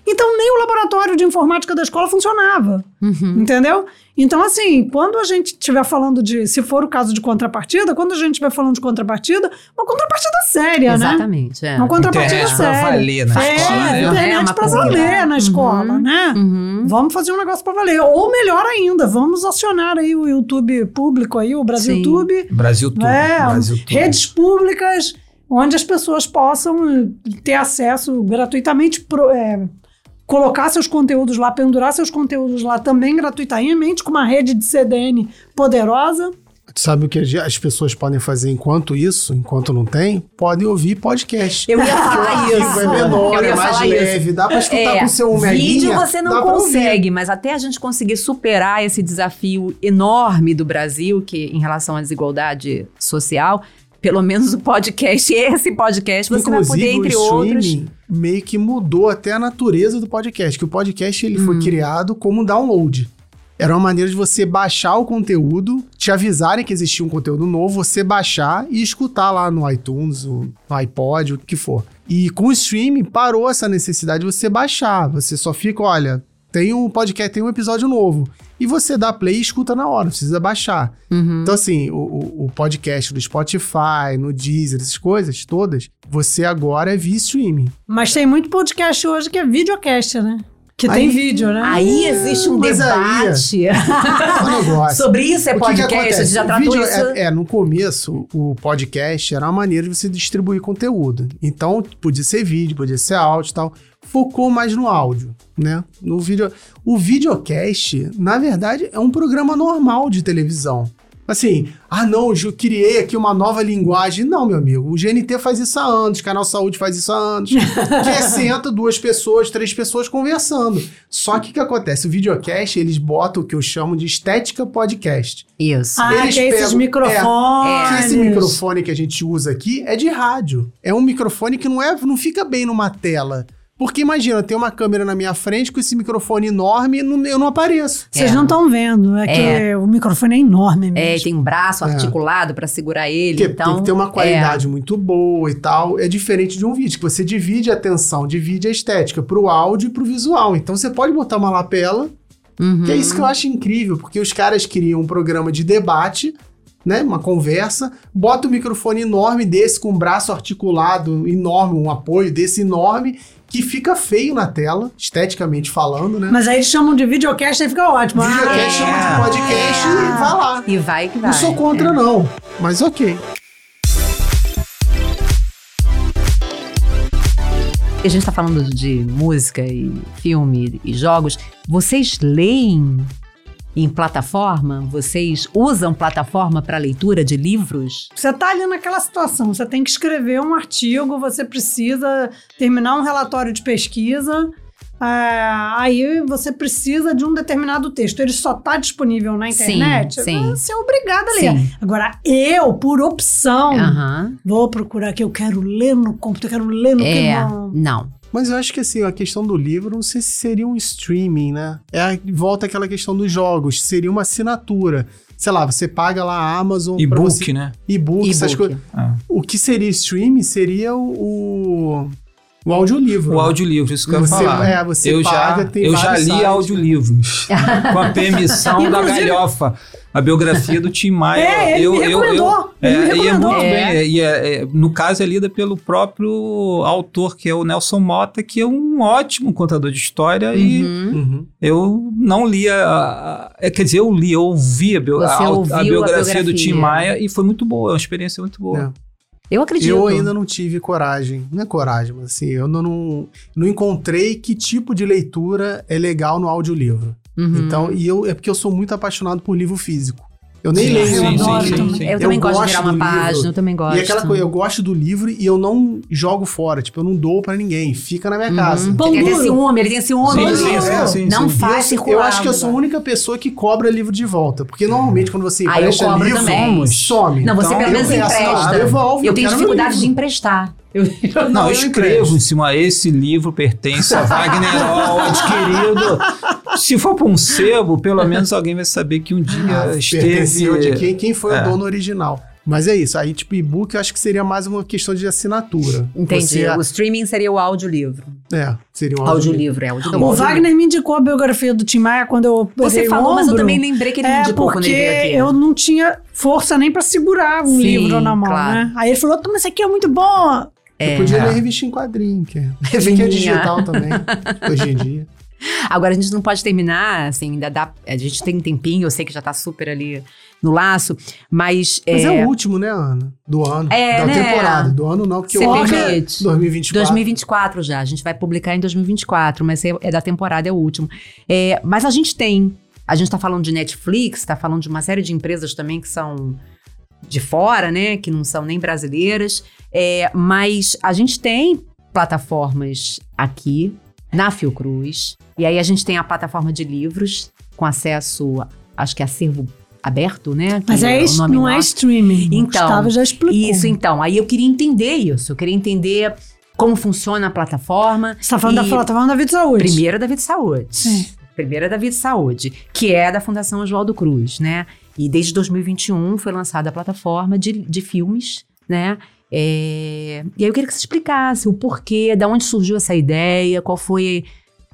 Speaker 2: Então, nem o laboratório de informática da escola funcionava. Uhum. Entendeu? Então, assim, quando a gente estiver falando de, se for o caso de contrapartida, quando a gente estiver falando de contrapartida, uma contrapartida séria,
Speaker 1: né? Exatamente, é.
Speaker 2: Uma contrapartida
Speaker 3: internet
Speaker 2: séria.
Speaker 3: Pra valer na é, escola, né?
Speaker 2: Internet é, pra valer na escola, uhum. né? Uhum. Vamos fazer um negócio pra valer. Ou melhor ainda, vamos acionar aí o YouTube público aí, o Brasil Sim. Tube.
Speaker 3: Brasil Tube.
Speaker 2: É,
Speaker 3: Brasil Tube.
Speaker 2: redes públicas onde as pessoas possam ter acesso gratuitamente pro, é, colocar seus conteúdos lá, pendurar seus conteúdos lá também gratuitamente, com uma rede de CDN poderosa.
Speaker 4: Sabe o que as pessoas podem fazer enquanto isso, enquanto não tem? Podem ouvir podcast.
Speaker 1: Eu ia falar isso.
Speaker 4: É menor, é mais leve, isso. dá pra escutar é, com o seu
Speaker 1: Vídeo você não consegue, mas até a gente conseguir superar esse desafio enorme do Brasil, que em relação à desigualdade social, pelo menos o podcast, esse podcast, você Inclusive, vai poder, entre outros.
Speaker 4: Meio que mudou até a natureza do podcast, que o podcast ele hum. foi criado como download. Era uma maneira de você baixar o conteúdo, te avisarem que existia um conteúdo novo, você baixar e escutar lá no iTunes, no iPod, o que for. E com o streaming parou essa necessidade de você baixar. Você só fica, olha, tem um podcast, tem um episódio novo e você dá play e escuta na hora, não precisa baixar. Uhum. Então, assim, o, o, podcast do Spotify, no Deezer, essas coisas todas, você agora é via streaming.
Speaker 2: Mas tem muito podcast hoje que é videocast, né? Que aí, tem vídeo, né?
Speaker 1: Aí existe um debate. Aí, é Sobre isso é podcast, a gente já tratou isso.
Speaker 4: É, é, no começo, o podcast era uma maneira de você distribuir conteúdo. Então, podia ser vídeo, podia ser áudio e tal focou mais no áudio, né? No vídeo. O videocast, na verdade, é um programa normal de televisão. Assim, ah não, eu criei aqui uma nova linguagem. Não, meu amigo, o GNT faz isso há anos, o Canal Saúde faz isso há anos. que é senta duas pessoas, três pessoas conversando. Só que o que acontece? O videocast, eles botam o que eu chamo de estética podcast.
Speaker 1: Isso.
Speaker 2: Ah,
Speaker 4: Eles
Speaker 2: que é esses
Speaker 4: pegam-
Speaker 2: microfones.
Speaker 4: Que esse microfone que a gente usa aqui é de rádio. É um microfone que não, é, não fica bem numa tela. Porque imagina, tem uma câmera na minha frente com esse microfone enorme e eu não apareço.
Speaker 2: Vocês
Speaker 1: É.
Speaker 2: não estão vendo, é, que
Speaker 1: É.
Speaker 2: o microfone é enorme mesmo.
Speaker 1: É, tem um braço
Speaker 4: É.
Speaker 1: articulado pra segurar ele.
Speaker 4: Porque
Speaker 1: então,
Speaker 4: tem que ter uma qualidade muito boa e tal. É diferente de um vídeo, que você divide a atenção, divide a estética pro áudio e pro visual. Então você pode botar uma lapela,
Speaker 1: É. Uhum.
Speaker 4: que é isso que eu acho incrível, porque os caras criam um programa de debate, né? Uma conversa, bota um microfone enorme desse, com um braço articulado enorme, um apoio desse enorme, que fica feio na tela, esteticamente falando, né?
Speaker 2: Mas aí eles chamam de videocast e fica ótimo.
Speaker 4: Videocast
Speaker 1: é.
Speaker 4: chama de podcast e vai lá.
Speaker 1: E vai que vai.
Speaker 4: Não sou contra, não. Mas ok.
Speaker 1: A gente tá falando de música e filme e jogos. Vocês leem em plataforma? Vocês usam plataforma para leitura de livros?
Speaker 2: Você tá ali naquela situação, você tem que escrever um artigo, você precisa terminar um relatório de pesquisa, é, aí você precisa de um determinado texto. Ele só tá disponível na
Speaker 1: Sim,
Speaker 2: internet,
Speaker 1: sim.
Speaker 2: você é obrigado a ler.
Speaker 1: Sim.
Speaker 2: Agora, eu, por opção,
Speaker 1: Aham.
Speaker 2: vou procurar que eu quero ler no computador, eu quero ler no
Speaker 1: É. Não.
Speaker 4: Mas eu acho que assim, a questão do livro, não sei se seria um streaming, né? É a- volta àquela questão dos jogos, seria uma assinatura. Sei lá, você paga lá a Amazon
Speaker 3: E-book,
Speaker 4: você-
Speaker 3: né?
Speaker 4: E-book, essas coisas.
Speaker 3: Ah.
Speaker 4: O que seria streaming seria o, o, o audiolivro.
Speaker 3: O
Speaker 4: né?
Speaker 3: audiolivro, isso que eu ia
Speaker 4: Você-
Speaker 3: falar.
Speaker 4: é, você
Speaker 3: eu
Speaker 4: paga,
Speaker 3: já,
Speaker 4: tem
Speaker 3: eu já li
Speaker 4: sites, né?
Speaker 3: audiolivros. com a permissão da galhofa. A biografia do Tim Maia.
Speaker 2: É, ele me recomendou, ele me
Speaker 3: é, e é
Speaker 2: recomendou.
Speaker 3: muito
Speaker 1: É.
Speaker 3: bem. E é- é- no caso, é lida pelo próprio autor, que é o Nelson Mota, que é um ótimo contador de história. E
Speaker 1: Uhum.
Speaker 4: Uhum.
Speaker 3: eu não li a, a- é, Quer dizer, eu li, eu ouvi a, bio- a- a
Speaker 1: ouviu a
Speaker 3: biografia, do
Speaker 1: biografia.
Speaker 3: Tim Maia e foi muito boa. É uma experiência muito boa.
Speaker 4: É.
Speaker 1: Eu acredito.
Speaker 4: Eu ainda não tive coragem, não é coragem, mas assim, eu não, não, não encontrei que tipo de leitura é legal no audiolivro.
Speaker 1: Uhum.
Speaker 4: Então, e eu, é porque eu sou muito apaixonado por livro físico. Eu nem
Speaker 3: Sim,
Speaker 4: leio
Speaker 3: sim,
Speaker 4: um
Speaker 2: sim,
Speaker 4: livro.
Speaker 2: sim,
Speaker 3: sim.
Speaker 1: Eu também gosto de virar uma
Speaker 4: do livro.
Speaker 1: página, eu também gosto.
Speaker 4: E aquela coisa, eu gosto do livro e eu não jogo fora, tipo, eu não dou pra ninguém, fica na minha
Speaker 1: Uhum.
Speaker 4: casa.
Speaker 2: Pão
Speaker 1: Ele tem ciúme, ele tem ciúme.
Speaker 3: Sim, sim, sim, sim,
Speaker 1: não
Speaker 3: sim.
Speaker 1: faz
Speaker 4: eu,
Speaker 1: circular.
Speaker 4: eu acho que eu sou a única pessoa que cobra livro de volta. Porque normalmente quando você
Speaker 1: Ah, eu
Speaker 4: empresta
Speaker 1: cobro
Speaker 4: livro,
Speaker 1: também.
Speaker 4: some.
Speaker 1: Não, você
Speaker 4: Então,
Speaker 1: pelo menos
Speaker 4: eu
Speaker 1: empresta.
Speaker 4: devolve,
Speaker 1: eu tenho dificuldade de emprestar. Eu,
Speaker 3: Não,
Speaker 4: Não,
Speaker 3: eu
Speaker 4: eu
Speaker 3: escrevo em cima, esse livro pertence a Wagner Hall, adquirido. Se for para um sebo, pelo menos alguém vai saber que um dia
Speaker 4: Ah,
Speaker 3: esteve...
Speaker 4: de quem, quem foi
Speaker 3: É.
Speaker 4: o dono original. Mas é isso. Aí, tipo, e-book eu acho que seria mais uma questão de assinatura.
Speaker 1: entendi.
Speaker 4: Você-
Speaker 1: O streaming seria o audiolivro.
Speaker 4: é, seria um audiolivro.
Speaker 1: Audiolivro, é audiolivro.
Speaker 2: O. Wagner me indicou a biografia do Tim Maia quando eu
Speaker 1: Você falou, mas eu
Speaker 2: ombro.
Speaker 1: também lembrei que ele me
Speaker 2: É,
Speaker 1: indicou quando
Speaker 2: porque
Speaker 1: ele veio aqui.
Speaker 2: eu não tinha força nem pra segurar um
Speaker 1: Sim,
Speaker 2: livro na mão,
Speaker 1: claro.
Speaker 2: né? Aí ele falou, "Toma, isso aqui é muito bom.
Speaker 4: Eu podia
Speaker 3: É.
Speaker 4: ler revista em quadrinho, que é, que é digital também, hoje em dia.
Speaker 1: Agora a gente não pode terminar, assim, ainda dá. A gente tem um tempinho, eu sei que já tá super ali no laço, mas.
Speaker 4: Mas é,
Speaker 1: é,
Speaker 4: o último, né, Ana? Do ano.
Speaker 1: É,
Speaker 4: da
Speaker 1: né?
Speaker 4: temporada. Do ano não, porque
Speaker 1: Você
Speaker 4: o ano é
Speaker 1: permite.
Speaker 4: 2024.
Speaker 1: 2024 já, a gente vai publicar em 2024, mas é, é da temporada, é o último. É, mas a gente tem, a gente tá falando de Netflix, tá falando de uma série de empresas também que são de fora, né, que não são nem brasileiras, é, mas a gente tem plataformas aqui na Fiocruz, e aí a gente tem a plataforma de livros com acesso, acho que é acervo aberto, né?
Speaker 2: Mas é,
Speaker 1: nome
Speaker 2: não é
Speaker 1: nosso.
Speaker 2: streaming.
Speaker 1: Então,
Speaker 2: Gustavo já explicou.
Speaker 1: Isso, então. Aí eu queria entender isso. Eu queria entender como funciona a plataforma.
Speaker 2: Você tá falando da plataforma da Vida Saúde.
Speaker 1: Primeira da Vida Saúde.
Speaker 2: Sim.
Speaker 1: Primeira da Vida Saúde, que é da Fundação Oswaldo Cruz, né? E desde 2021 foi lançada a plataforma de, de filmes, né? É, E aí eu queria que você explicasse o porquê, da onde surgiu essa ideia, qual foi.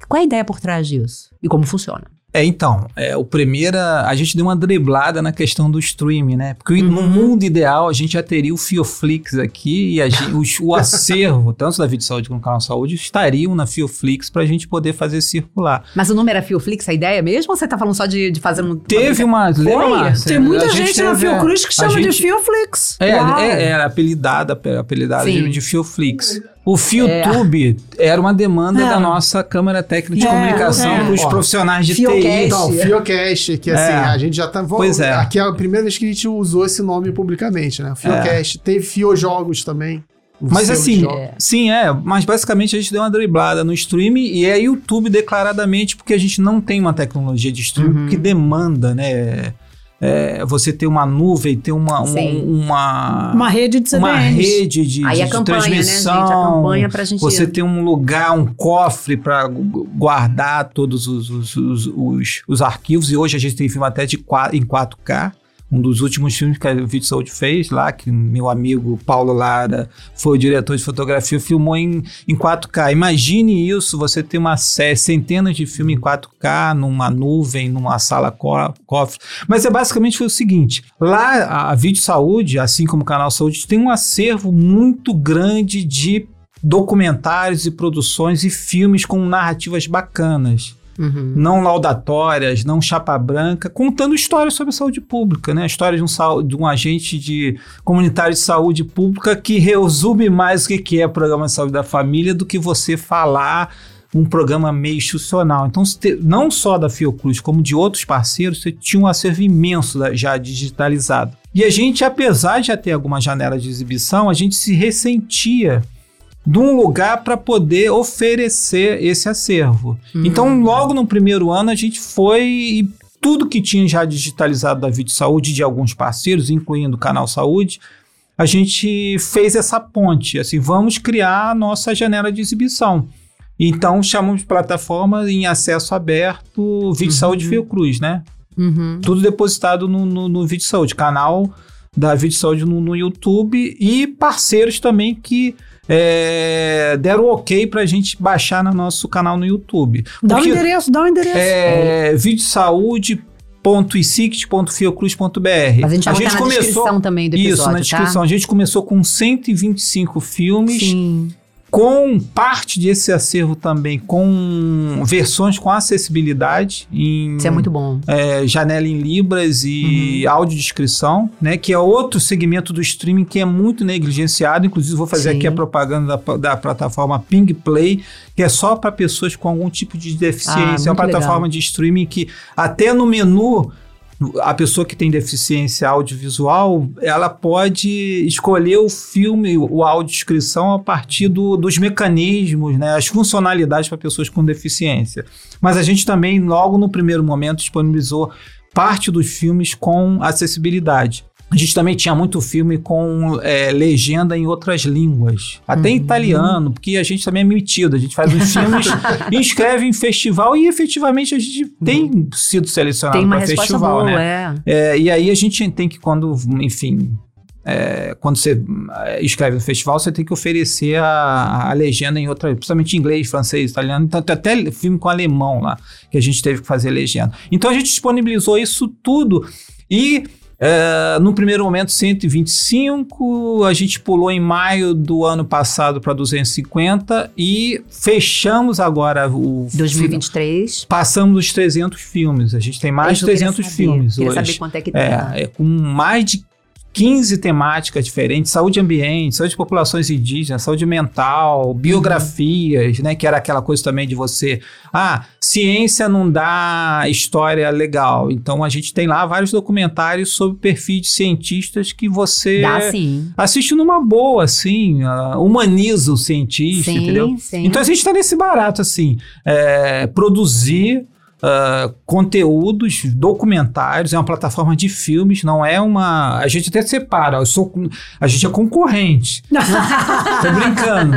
Speaker 1: Qual é a ideia por trás disso? E como funciona?
Speaker 3: É, então, é, o primeira, a gente deu uma driblada na questão do streaming, né? Porque no
Speaker 1: Uhum.
Speaker 3: mundo ideal a gente já teria o Fioflix aqui e gente- os- o acervo, tanto da Vídeo Saúde como do Canal Saúde, estariam na Fioflix para a gente poder fazer circular.
Speaker 1: Mas o número é Fioflix, a ideia mesmo? Ou você tá falando só de, de fazer um.
Speaker 3: Teve uma. lembra, Márcia?
Speaker 2: Tem muita
Speaker 3: A
Speaker 2: gente, na
Speaker 3: é,
Speaker 2: Fiocruz que chama de
Speaker 3: gente-
Speaker 2: Fioflix.
Speaker 3: É,
Speaker 1: Uau.
Speaker 3: é, é apelidada, apelidada
Speaker 1: Sim.
Speaker 3: de, de Fioflix. O FioTube era uma demanda
Speaker 2: É.
Speaker 3: da nossa Câmara Técnica de
Speaker 2: É,
Speaker 3: Comunicação
Speaker 2: é.
Speaker 3: para os profissionais de
Speaker 1: Fiocast.
Speaker 3: TI.
Speaker 4: Então, Fiocast, que assim,
Speaker 3: É.
Speaker 4: a gente já tá.
Speaker 3: Pois é.
Speaker 4: Aqui é a primeira vez que a gente usou esse nome publicamente, né? Fiocast. Teve Fiojogos também.
Speaker 3: Mas assim,
Speaker 4: jogos.
Speaker 3: sim, é. Mas basicamente a gente deu uma driblada no streaming e é YouTube declaradamente porque a gente não tem uma tecnologia de streaming
Speaker 1: Uhum.
Speaker 3: que demanda, né? É, você ter uma nuvem, ter uma, uma,
Speaker 1: Sim.
Speaker 3: uma,
Speaker 2: Uma rede de CDNs.
Speaker 3: uma rede de,
Speaker 1: Aí
Speaker 3: de,
Speaker 1: a
Speaker 3: de
Speaker 1: campanha, né, gente?
Speaker 3: transmissão.
Speaker 1: A campanha pra gente.
Speaker 3: Você tem um lugar, um cofre para guardar todos os, os, os, os, os arquivos. E hoje a gente tem filme até de qua- em 4K. Um dos últimos filmes que a Vídeo Saúde fez lá, que meu amigo Paulo Lara foi o diretor de fotografia, filmou em, em 4K. Imagine isso, você ter uma série, centenas de filmes em 4K, numa nuvem, numa sala co- cofre. Mas é basicamente foi o seguinte: lá a, a Vídeo Saúde, assim como o Canal Saúde, tem um acervo muito grande de documentários e produções e filmes com narrativas bacanas
Speaker 1: Uhum.
Speaker 3: não laudatórias, não chapa branca, contando histórias sobre saúde pública, né? A história de um, de um agente de comunitário de saúde pública que resume mais o que é programa de saúde da família do que você falar um programa meio institucional. Então, não só da Fiocruz, como de outros parceiros, você tinha um acervo imenso já digitalizado. E a gente, apesar de já ter alguma janela de exibição, a gente se ressentia de um lugar para poder oferecer esse acervo. Então, logo no primeiro ano, a gente foi e tudo que tinha já digitalizado da Vídeo Saúde de alguns parceiros, incluindo o Canal Saúde, a gente fez essa ponte. Assim, vamos criar a nossa janela de exibição. Então, chamamos de plataforma em acesso aberto Vídeo Saúde Fiocruz, né?
Speaker 1: Uhum.
Speaker 3: Tudo depositado no, no, no Vídeo Saúde, canal da Vídeo Saúde no, no YouTube e parceiros também que é, deram ok pra gente baixar no nosso canal no YouTube.
Speaker 2: Dá o
Speaker 3: Porque,
Speaker 2: endereço, dá o endereço.
Speaker 3: é, videosaude.isict.fiocruz.br.
Speaker 1: Mas a gente botar na
Speaker 3: começou
Speaker 1: descrição também do episódio,
Speaker 3: isso, na descrição. A gente começou com 125
Speaker 1: tá?
Speaker 3: filmes,
Speaker 1: Sim.
Speaker 3: Com parte desse acervo também com versões com acessibilidade em
Speaker 1: Isso é muito bom.
Speaker 3: é, janela em libras e
Speaker 1: Uhum.
Speaker 3: audiodescrição, né? Que é outro segmento do streaming que é muito negligenciado. Inclusive, vou fazer
Speaker 1: Sim.
Speaker 3: aqui a propaganda da, da plataforma Ping Play, que é só para pessoas com algum tipo de deficiência.
Speaker 1: Ah,
Speaker 3: é uma plataforma
Speaker 1: legal.
Speaker 3: de streaming que até no menu a pessoa que tem deficiência audiovisual, ela pode escolher o filme, o audiodescrição a partir do- dos mecanismos, né, as funcionalidades para pessoas com deficiência. Mas a gente também, logo no primeiro momento, disponibilizou parte dos filmes com acessibilidade. A gente também tinha muito filme com é, legenda em outras línguas, até
Speaker 1: Uhum.
Speaker 3: italiano, porque a gente também é metido. A gente faz os filmes, inscreve em festival e efetivamente a gente tem sido selecionado para festival,
Speaker 1: boa,
Speaker 3: né?
Speaker 1: é.
Speaker 3: É, e aí a gente tem que, quando, enfim, é, quando você é, escreve no festival, você tem que oferecer a, a legenda em outra, principalmente em inglês, francês, italiano, então tem até filme com alemão lá, que a gente teve que fazer legenda. Então a gente disponibilizou isso tudo e. é, no primeiro momento 125, a gente pulou em maio do ano passado para 250 e fechamos agora o
Speaker 1: 2023.
Speaker 3: Passamos dos 300 filmes. A gente tem mais de
Speaker 1: Isso eu queria
Speaker 3: 300
Speaker 1: saber.
Speaker 3: filmes
Speaker 1: Queria
Speaker 3: hoje.
Speaker 1: saber quanto é que
Speaker 3: É,
Speaker 1: tá.
Speaker 3: é com mais de 15 temáticas diferentes, saúde ambiente, saúde de populações indígenas, saúde mental, biografias, né, que era aquela coisa também de você, ah, ciência não dá história legal. Então a gente tem lá vários documentários sobre perfis de cientistas que você
Speaker 1: Dá sim.
Speaker 3: assiste numa boa, assim, ah, humaniza o cientista,
Speaker 1: Sim,
Speaker 3: entendeu?
Speaker 1: sim.
Speaker 3: Então a gente está nesse barato, assim, é, produzir ah, conteúdos, documentários, é uma plataforma de filmes, não é uma. A gente até separa, eu sou, a gente é concorrente. Tô brincando.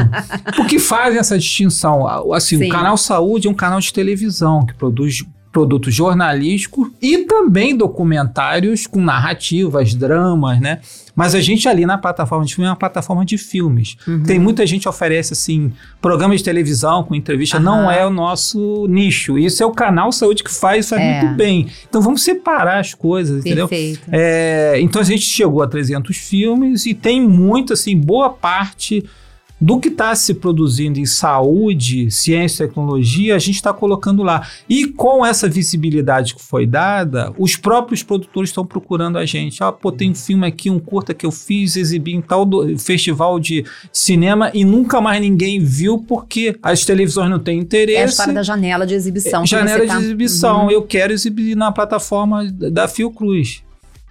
Speaker 3: Porque fazem essa distinção. Assim,
Speaker 1: Sim.
Speaker 3: o canal Saúde é um canal de televisão que produz produtos jornalísticos e também documentários com narrativas, dramas, né? Mas a gente ali na plataforma de filme é uma plataforma de filmes.
Speaker 1: Uhum.
Speaker 3: Tem muita gente que oferece assim programas de televisão com entrevista,
Speaker 1: Aham.
Speaker 3: não é o nosso nicho. Isso é o canal Saúde que faz, faz
Speaker 1: É.
Speaker 3: muito bem. Então vamos separar as coisas, entendeu?
Speaker 1: Perfeito.
Speaker 3: É, então a gente chegou a 300 filmes e tem muito, assim, boa parte do que está se produzindo em saúde, ciência e tecnologia, a gente está colocando lá. E com essa visibilidade que foi dada, os próprios produtores estão procurando a gente. Ah, pô, tem um filme aqui, um curta que eu fiz, exibi em tal do, festival de cinema e nunca mais ninguém viu porque as televisões não têm interesse. É a
Speaker 1: história da janela de exibição. É,
Speaker 3: janela de tá... exibição. Uhum. Eu quero exibir na plataforma da Fiocruz.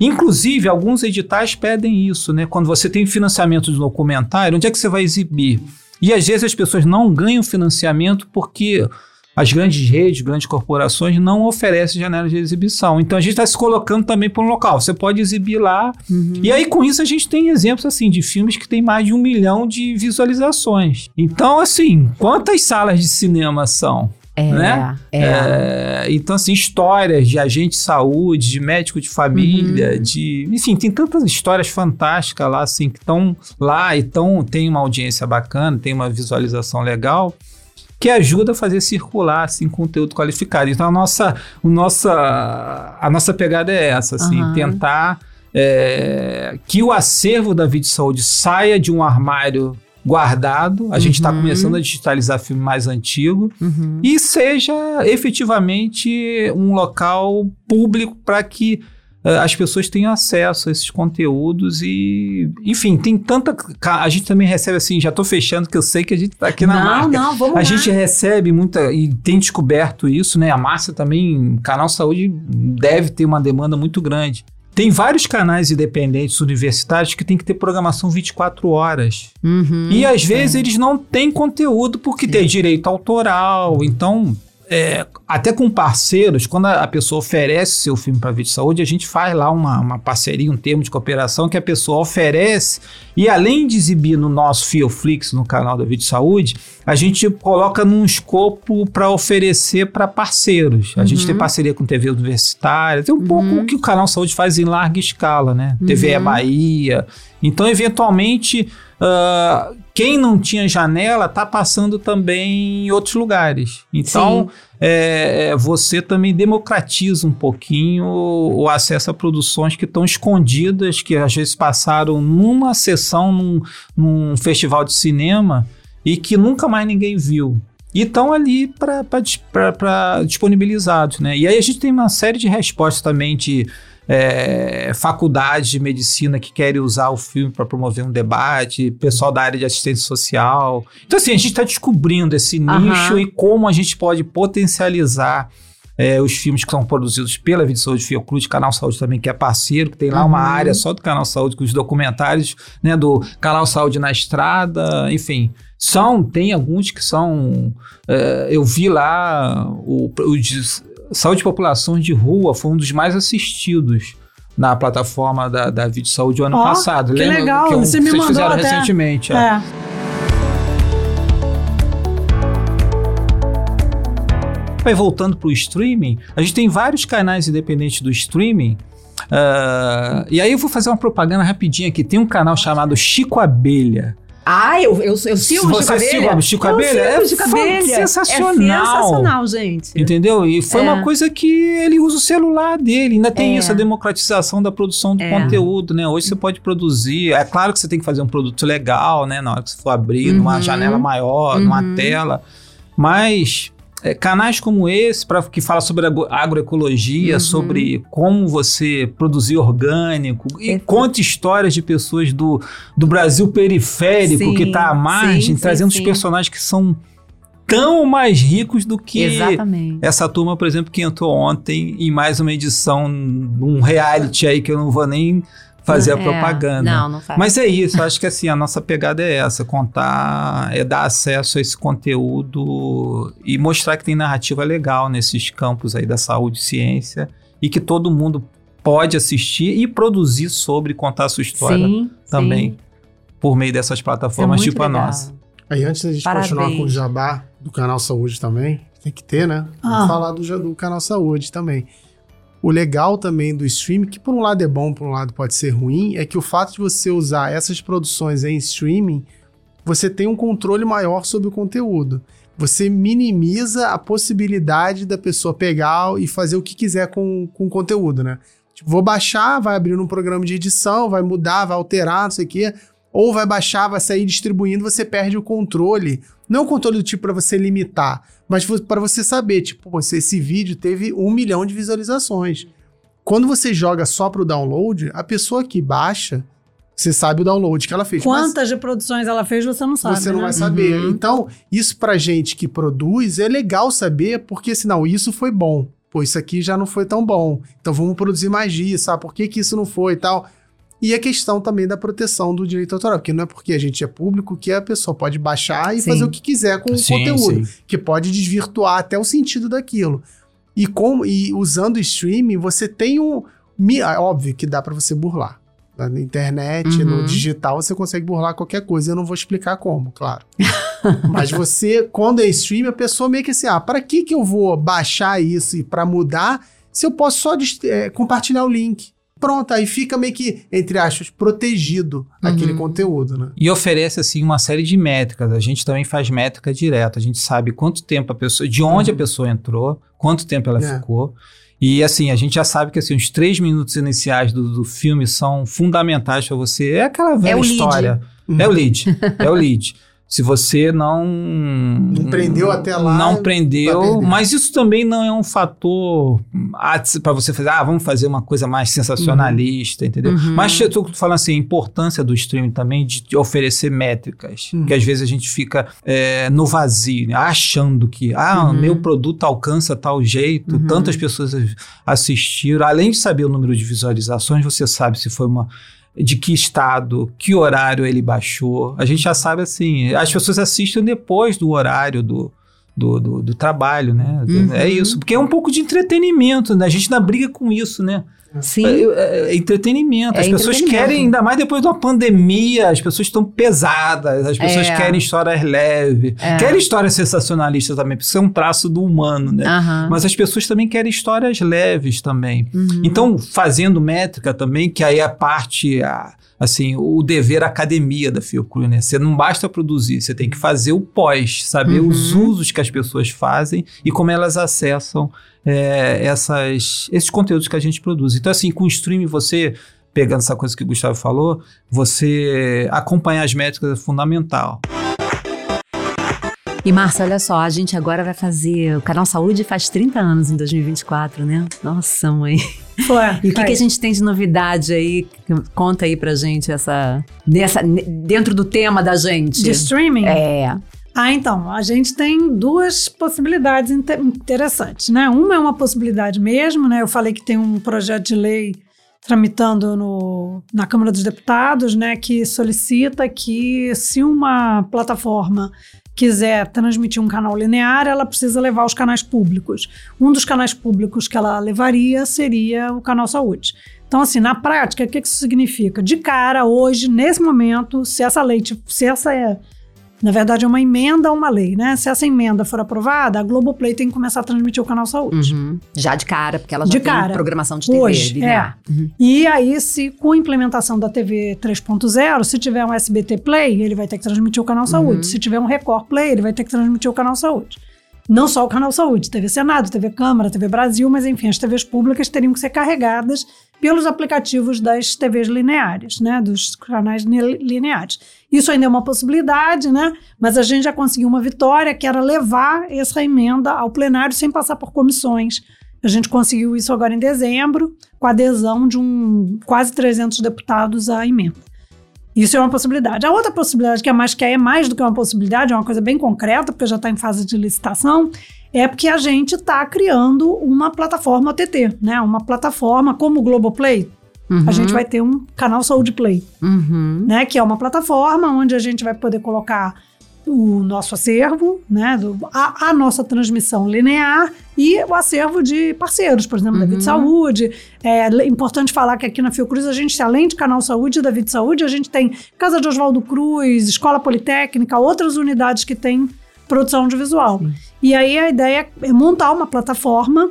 Speaker 3: Inclusive, alguns editais pedem isso, né? Quando você tem financiamento de documentário, onde é que você vai exibir? E às vezes as pessoas não ganham financiamento porque as grandes redes, grandes corporações não oferecem janelas de exibição. Então a gente está se colocando também para um local. Você pode exibir lá. Uhum. E aí, com isso, a gente tem exemplos assim de filmes que tem mais de um milhão de visualizações. Então, assim, quantas salas de cinema são?
Speaker 1: É,
Speaker 3: né?
Speaker 1: é.
Speaker 3: é. Então, assim, histórias de agente de saúde, de médico de família, uhum. de. Enfim, tem tantas histórias fantásticas lá, assim, que estão lá e tão, tem uma audiência bacana, tem uma visualização legal que ajuda a fazer circular assim conteúdo qualificado. Então a nossa, o nossa, a nossa pegada é essa, assim, uhum. tentar é, que o acervo da Vídeo Saúde saia de um armário guardado. A tá uhum. gente está começando a digitalizar filme mais antigo uhum. e seja efetivamente um local público para que uh, as pessoas tenham acesso a esses conteúdos e, enfim, tem tanta. A gente também recebe assim, já estou fechando, que eu sei que a gente está aqui na
Speaker 1: não,
Speaker 3: marca.
Speaker 1: Não, vamos
Speaker 3: A
Speaker 1: lá.
Speaker 3: gente recebe muita e tem descoberto isso, né? A Márcia também, Canal Saúde deve ter uma demanda muito grande. Tem vários canais independentes universitários que tem que ter programação 24 horas.
Speaker 1: Uhum,
Speaker 3: e às vezes eles não têm conteúdo porque tem direito autoral. Então, é, até com parceiros, quando a, pessoa oferece seu filme para vídeo saúde, a gente faz lá uma, uma, parceria, um termo de cooperação que a pessoa oferece e além de exibir no nosso Fioflix, no canal da Vídeo Saúde, a gente coloca num escopo para oferecer para parceiros. A uhum. gente tem parceria com TV universitária, tem um uhum. pouco o que o canal Saúde faz em larga escala, né? Uhum. TV é Bahia. Então, eventualmente, uh, quem não tinha janela está passando também em outros lugares. Então, é, é, você também democratiza um pouquinho o, o acesso a produções que estão escondidas, que às vezes passaram numa sessão, num, num festival de cinema e que nunca mais ninguém viu. E estão ali para disponibilizados, né? E aí a gente tem uma série de respostas também de é, faculdades de medicina que querem usar o filme para promover um debate, pessoal da área de assistência social. Então, assim, a gente está descobrindo esse nicho uhum. e como a gente pode potencializar é, os filmes que são produzidos pela Vídeo Saúde Fiocruz, Canal Saúde também, que é parceiro, que tem lá uhum. uma área só do Canal Saúde com os documentários, né, do Canal Saúde na Estrada, enfim. São, tem alguns que são. É, eu vi lá o, o Saúde e Populações de Rua foi um dos mais assistidos na plataforma da, da Vídeo Saúde o ano oh, passado.
Speaker 2: Que Lembra legal, que é um, você me mandou fizeram
Speaker 3: até. recentemente. É.
Speaker 2: é.
Speaker 3: Vai voltando para o streaming, a gente tem vários canais independentes do streaming. Uh, e aí eu vou fazer uma propaganda rapidinha aqui. Tem um canal chamado Chico Abelha.
Speaker 1: Ah, eu, eu, eu sigo o Chico
Speaker 3: o Chico Abelha? É
Speaker 1: Chico Abelha.
Speaker 3: sensacional.
Speaker 1: É sensacional, gente.
Speaker 3: Entendeu? E foi é. uma coisa que ele usa o celular dele. Ainda tem é. essa democratização da produção do é. conteúdo, né? Hoje você pode produzir. É claro que você tem que fazer um produto legal, né? Na hora que você for abrir, uhum. numa janela maior, uhum. numa tela. Mas é, canais como esse, pra, que fala sobre agroecologia, uhum. sobre como você produzir orgânico, e conta histórias de pessoas do, do Brasil periférico sim, que está à margem, sim, trazendo sim, os personagens que são tão mais ricos do que
Speaker 1: Exatamente.
Speaker 3: essa turma, por exemplo, que entrou ontem em mais uma edição, um reality aí que eu não vou nem fazer a é, propaganda.
Speaker 1: Não, não faz.
Speaker 3: Mas é isso, acho que assim, a nossa pegada é essa, contar, é dar acesso a esse conteúdo e mostrar que tem narrativa legal nesses campos aí da saúde e ciência e que todo mundo pode assistir e produzir sobre contar a sua história
Speaker 1: sim,
Speaker 3: também
Speaker 1: sim.
Speaker 3: por meio dessas plataformas é tipo legal. a nossa.
Speaker 4: Aí antes da gente Parabéns. continuar com o jabá do canal Saúde também, tem que ter, né? Ah. Vamos falar do, do canal Saúde também. O legal também do streaming, que por um lado é bom, por um lado pode ser ruim, é que o fato de você usar essas produções em streaming, você tem um controle maior sobre o conteúdo. Você minimiza a possibilidade da pessoa pegar e fazer o que quiser com, com o conteúdo, né? Tipo, vou baixar, vai abrir um programa de edição, vai mudar, vai alterar, não sei o quê. ou vai baixar, vai sair distribuindo, você perde o controle. Não o controle do tipo para você limitar, mas para você saber, tipo, você, esse vídeo teve um milhão de visualizações. Quando você joga só para o download, a pessoa que baixa, você sabe o download que ela fez.
Speaker 2: Quantas reproduções ela fez, você não sabe.
Speaker 4: Você não
Speaker 2: né?
Speaker 4: vai saber.
Speaker 1: Uhum.
Speaker 4: Então, isso pra gente que produz é legal saber, porque senão isso foi bom. Pô, isso aqui já não foi tão bom. Então vamos produzir mais disso, sabe? Por que, que isso não foi e tal? E a questão também da proteção do direito autoral, porque não é porque a gente é público que a pessoa pode baixar e
Speaker 1: Sim.
Speaker 4: fazer o que quiser com
Speaker 3: Sim,
Speaker 4: o conteúdo,
Speaker 3: sim.
Speaker 4: que pode desvirtuar até o sentido daquilo. E, com, e usando o streaming, você tem um. ah, Óbvio que dá pra você burlar. Na internet, no
Speaker 1: Uhum.
Speaker 4: digital, você consegue burlar qualquer coisa. Eu não vou explicar como, claro. Mas você, quando é stream, a pessoa meio que assim, ah, para que que eu vou baixar isso e para mudar se eu posso só é, compartilhar o link? Pronto, aí fica meio que, entre aspas, protegido aquele conteúdo, né?
Speaker 3: E oferece, assim, uma série de métricas. A gente também faz métrica direta. A gente sabe quanto tempo a pessoa, de onde a pessoa entrou, quanto tempo ela
Speaker 4: É.
Speaker 3: ficou. E, assim, a gente já sabe que, assim, os três minutos iniciais do, do filme são fundamentais para você. É aquela velha
Speaker 1: o lead.
Speaker 3: história. É o lead. é o lead. Se você não...
Speaker 4: Não prendeu até lá,
Speaker 3: Não prendeu. Mas isso também não é um fator para você fazer, ah, vamos fazer uma coisa mais sensacionalista, entendeu?
Speaker 1: Uhum.
Speaker 3: Mas eu tô falando assim, a importância do streaming também de, de oferecer métricas.
Speaker 4: Uhum.
Speaker 3: Que às vezes a gente fica é, no vazio, né? achando que, ah,
Speaker 1: Uhum.
Speaker 3: meu produto alcança tal jeito,
Speaker 1: Uhum.
Speaker 3: tantas pessoas assistiram. Além de saber o número de visualizações, você sabe se foi uma de que estado, que horário ele baixou. A gente já sabe assim, as pessoas assistem depois do horário do, do, do, do trabalho, né?
Speaker 1: Uhum.
Speaker 3: É isso, porque é um pouco de entretenimento, né? A gente ainda briga com isso, né?
Speaker 1: Sim.
Speaker 3: É, é- é entretenimento.
Speaker 1: É
Speaker 3: as pessoas
Speaker 1: entretenimento.
Speaker 3: querem, ainda mais depois de uma pandemia, as pessoas estão pesadas, as pessoas
Speaker 1: É.
Speaker 3: querem histórias leves,
Speaker 1: É.
Speaker 3: querem histórias sensacionalistas também, porque isso é um traço do humano, né?
Speaker 1: Aham.
Speaker 3: Mas as pessoas também querem histórias leves também.
Speaker 1: Uhum.
Speaker 3: Então, fazendo métrica também, que aí é a parte, a- assim, o dever academia da Fiocruz, né? Você não basta produzir, você tem que fazer o pós, saber
Speaker 1: Uhum.
Speaker 3: os usos que as pessoas fazem e como elas acessam é, essas, esses conteúdos que a gente produz. Então, assim, com o streaming, você, pegando essa coisa que o Gustavo falou, você acompanhar as métricas é fundamental.
Speaker 1: E, Márcia, olha só, a gente agora vai fazer. O Canal Saúde faz 30 anos em 2024, né? Nossa, mãe.
Speaker 2: Foi.
Speaker 1: E o que, que a gente tem de novidade aí? Conta aí pra gente essa. Nessa, dentro do tema da gente.
Speaker 2: De streaming?
Speaker 1: É.
Speaker 2: Ah, então, a gente tem duas possibilidades inte- interessantes, né? Uma é uma possibilidade mesmo, né? Eu falei que tem um projeto de lei tramitando no, na Câmara dos Deputados, né? Que solicita que se uma plataforma quiser transmitir um canal linear, ela precisa levar os canais públicos. Um dos canais públicos que ela levaria seria o Canal Saúde. Então, assim, na prática, o que isso significa? De cara, hoje, nesse momento, se essa lei, se essa na verdade, é uma emenda a uma lei, né? Se essa emenda for aprovada, a Globoplay tem que começar a transmitir o canal Saúde.
Speaker 1: Uhum. Já de cara, porque ela já
Speaker 2: De
Speaker 1: tem
Speaker 2: cara.
Speaker 1: programação de TV.
Speaker 2: Hoje,
Speaker 1: linear. Uhum.
Speaker 2: E aí, se com a implementação da TV 3.0, se tiver um SBT Play, ele vai ter que transmitir o canal Saúde.
Speaker 1: Uhum.
Speaker 2: Se tiver um Record Play, ele vai ter que transmitir o canal Saúde. Não só o canal Saúde, TV Senado, TV Câmara, TV Brasil, mas enfim, as TVs públicas teriam que ser carregadas pelos aplicativos das TVs lineares, né, dos canais ne- lineares. Isso ainda é uma possibilidade, né, mas a gente já conseguiu uma vitória, que era levar essa emenda ao plenário sem passar por comissões. A gente conseguiu isso agora em dezembro, com a adesão de um quase 300 deputados à emenda. Isso é uma possibilidade. A outra possibilidade, que é mais que é mais do que uma possibilidade, é uma coisa bem concreta, porque já está em fase de licitação, é porque a gente está criando uma plataforma OTT, né? Uma plataforma como o Globoplay.
Speaker 1: Uhum.
Speaker 2: A gente vai ter um canal Saúde Play,
Speaker 1: Uhum.
Speaker 2: né? Que é uma plataforma onde a gente vai poder colocar o nosso acervo, né? do- a, a nossa transmissão linear e o acervo de parceiros, por exemplo, da
Speaker 1: Uhum.
Speaker 2: Vida Saúde. É importante falar que aqui na Fiocruz a gente, além de Canal Saúde e da Vida Saúde, a gente tem Casa de Oswaldo Cruz, Escola Politécnica, outras unidades que têm produção audiovisual. E aí a ideia é montar uma plataforma.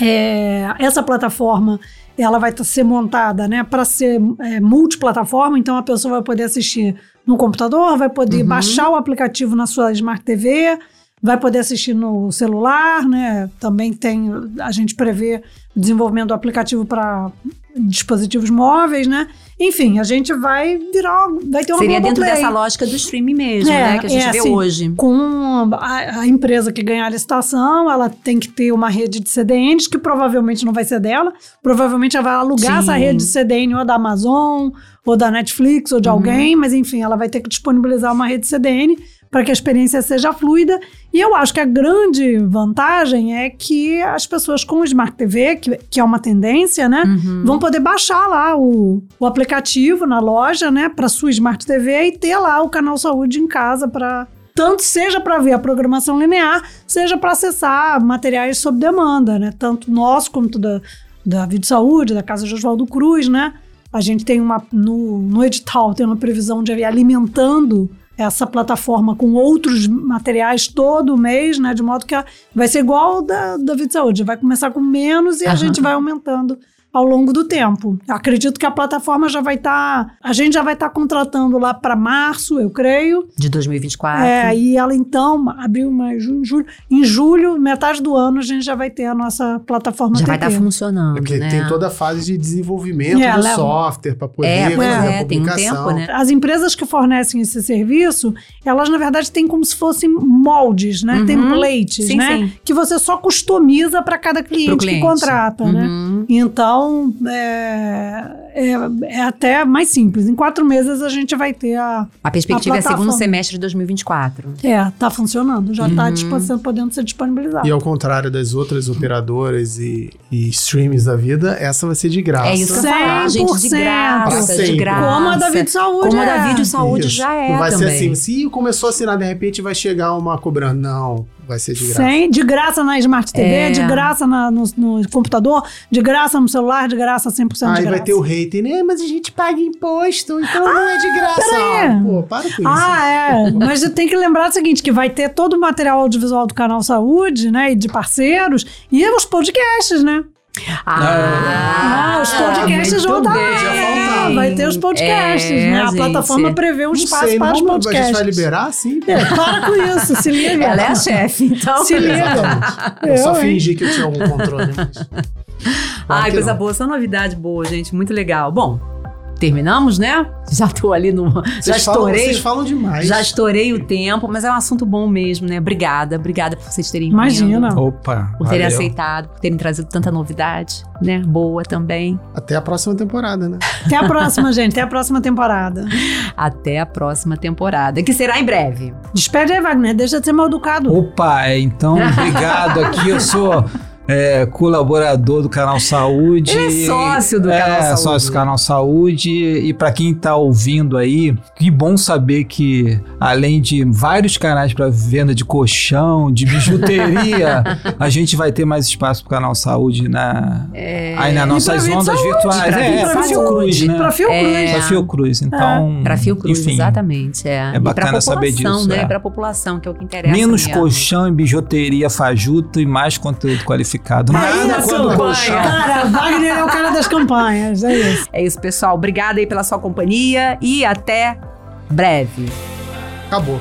Speaker 2: é, essa plataforma ela vai ser montada né, para ser é, multiplataforma, então a pessoa vai poder assistir no computador, vai poder
Speaker 1: Uhum.
Speaker 2: baixar o aplicativo na sua Smart TV, vai poder assistir no celular, né? Também tem, a gente prevê o desenvolvimento do aplicativo para dispositivos móveis, né? Enfim, a gente vai virar, vai ter uma
Speaker 1: Seria dentro
Speaker 2: Globoplay.
Speaker 1: dessa lógica do streaming mesmo,
Speaker 2: É,
Speaker 1: né? Que a gente
Speaker 2: é,
Speaker 1: vê
Speaker 2: assim,
Speaker 1: hoje.
Speaker 2: Com a, a empresa que ganhar a licitação, ela tem que ter uma rede de CDNs, que provavelmente não vai ser dela. Provavelmente ela vai alugar
Speaker 1: Sim.
Speaker 2: essa rede de CDN ou da Amazon, ou da Netflix, ou de
Speaker 1: Uhum.
Speaker 2: alguém, mas enfim, ela vai ter que disponibilizar uma rede CDN para que a experiência seja fluida. E eu acho que a grande vantagem é que as pessoas com Smart TV, que, que é uma tendência, né?
Speaker 1: Uhum.
Speaker 2: Vão poder baixar lá o, o aplicativo na loja, né, para sua Smart TV e ter lá o canal Saúde em casa para tanto seja para ver a programação linear, seja para acessar materiais sob demanda, né? Tanto nosso quanto da da Vídeo Saúde, da Casa de Oswaldo Cruz, né? A gente tem uma no, no edital tem uma previsão de ir alimentando essa plataforma com outros materiais todo mês, né? De modo que a- vai ser igual ao da, da Vídeo Saúde. Vai começar com menos e a
Speaker 1: Aham.
Speaker 2: gente vai aumentando ao longo do tempo. Acredito que a plataforma já vai estar. a gente já vai estar contratando lá para março, eu creio.
Speaker 1: De 2024.
Speaker 2: É, aí ela então, abril, maio, junho, julho. Em julho, metade do ano, a gente já vai ter a nossa plataforma
Speaker 1: já vai estar funcionando,
Speaker 4: É porque
Speaker 1: né?
Speaker 4: tem toda a fase de desenvolvimento
Speaker 2: É,
Speaker 4: do
Speaker 2: leva-
Speaker 4: software para poder
Speaker 1: É,
Speaker 4: fazer
Speaker 1: é,
Speaker 4: a
Speaker 1: tem um
Speaker 4: publicação.
Speaker 1: tempo, né?
Speaker 2: As empresas que fornecem esse serviço, elas na verdade têm como se fossem moldes, né?
Speaker 1: Uhum.
Speaker 2: Templates,
Speaker 1: Sim,
Speaker 2: né?
Speaker 1: sim.
Speaker 2: Que você só customiza para cada cliente,
Speaker 1: cliente.
Speaker 2: que contrata, né?
Speaker 1: Uhum.
Speaker 2: Então, é, é, é até mais simples. Em quatro meses a gente vai ter a.
Speaker 1: A perspectiva
Speaker 2: A
Speaker 1: é segundo semestre de 2024.
Speaker 2: É, tá funcionando, já tá
Speaker 1: Uhum.
Speaker 2: disponível, podendo ser disponibilizado.
Speaker 4: E ao contrário das outras operadoras e, e streams da vida, essa vai ser de graça.
Speaker 1: É isso que eu falar, gente, de
Speaker 2: 100%.
Speaker 1: graça, de graça.
Speaker 2: Como a da Vídeo Saúde.
Speaker 1: Como a da
Speaker 2: é.
Speaker 1: Vídeo Saúde
Speaker 4: Isso.
Speaker 1: já é
Speaker 4: Não vai
Speaker 1: também.
Speaker 4: ser assim, se começou a assinar, de repente vai chegar uma cobrando. Não, vai ser de graça.
Speaker 2: Sem, de graça na Smart TV,
Speaker 1: É.
Speaker 2: de graça na- no, no computador, de graça no celular, de graça 100% de
Speaker 4: Aí
Speaker 2: graça.
Speaker 4: vai ter o hater, né? Mas a gente paga imposto, então não é de graça.
Speaker 2: peraí.
Speaker 4: Ah, Pô, para com isso.
Speaker 2: Ah, é. Mas tem que lembrar o seguinte: que vai ter todo o material audiovisual do canal Saúde, né? E de parceiros, e os podcasts, né?
Speaker 1: Ah,
Speaker 2: Ah, os podcasts vão estar lá. Vai ter os podcasts,
Speaker 1: É,
Speaker 2: né? A
Speaker 1: gente.
Speaker 2: plataforma prevê um espaço
Speaker 4: sei,
Speaker 2: para os podcasts.
Speaker 4: A gente vai liberar, sim?
Speaker 2: É, para com isso, se liga.
Speaker 1: Ela é a chefe, então.
Speaker 2: Se liga.
Speaker 4: Exatamente. Eu
Speaker 2: Eu,
Speaker 4: só
Speaker 2: hein?
Speaker 4: fingi que eu tinha algum controle. Mas...
Speaker 1: Ai, coisa
Speaker 4: não.
Speaker 1: boa, só novidade boa, gente. Muito legal. Bom, terminamos, né? Já tô ali no. Já
Speaker 4: Vocês falam,
Speaker 1: estourei.
Speaker 4: vocês falam demais.
Speaker 1: Já estourei o tempo, mas é um assunto bom mesmo, né? Obrigada, obrigada por vocês terem
Speaker 2: Imagina.
Speaker 1: vindo,
Speaker 3: Opa,
Speaker 1: por terem
Speaker 3: valeu.
Speaker 1: aceitado, por terem trazido tanta novidade, né? Boa também.
Speaker 4: Até a próxima temporada, né?
Speaker 2: Até a próxima, gente. Até a próxima temporada.
Speaker 1: Até a próxima temporada, que será em breve.
Speaker 2: Despede aí, Wagner. Deixa de ser mal educado.
Speaker 3: Opa, é, então, obrigado aqui. Eu sou é, colaborador do Canal Saúde.
Speaker 1: Ele é sócio do
Speaker 3: é,
Speaker 1: Canal Saúde.
Speaker 3: sócio do Canal Saúde. E para quem tá ouvindo aí, que bom saber que, além de vários canais para venda de colchão, de bijuteria, a gente vai ter mais espaço pro Canal Saúde na, aí nas nossas ondas
Speaker 2: Saúde,
Speaker 3: virtuais.
Speaker 1: pra
Speaker 3: é,
Speaker 1: Saúde,
Speaker 3: Fiocruz, né?
Speaker 2: Pra Fiocruz.
Speaker 1: É.
Speaker 3: Pra Fiocruz, então...
Speaker 1: Pra Fiocruz,
Speaker 3: enfim,
Speaker 1: exatamente. É,
Speaker 3: é bacana saber disso,
Speaker 1: Né?
Speaker 3: é.
Speaker 1: Pra população, que é o que interessa.
Speaker 3: Menos
Speaker 1: mesmo.
Speaker 3: colchão e bijuteria fajuto e mais conteúdo qualificado.
Speaker 2: É
Speaker 3: Nada
Speaker 2: isso,
Speaker 3: quando colchão.
Speaker 2: Cara, Wagner é o cara das campanhas. É isso.
Speaker 1: É isso, pessoal. Obrigada aí pela sua companhia e até breve.
Speaker 4: Acabou.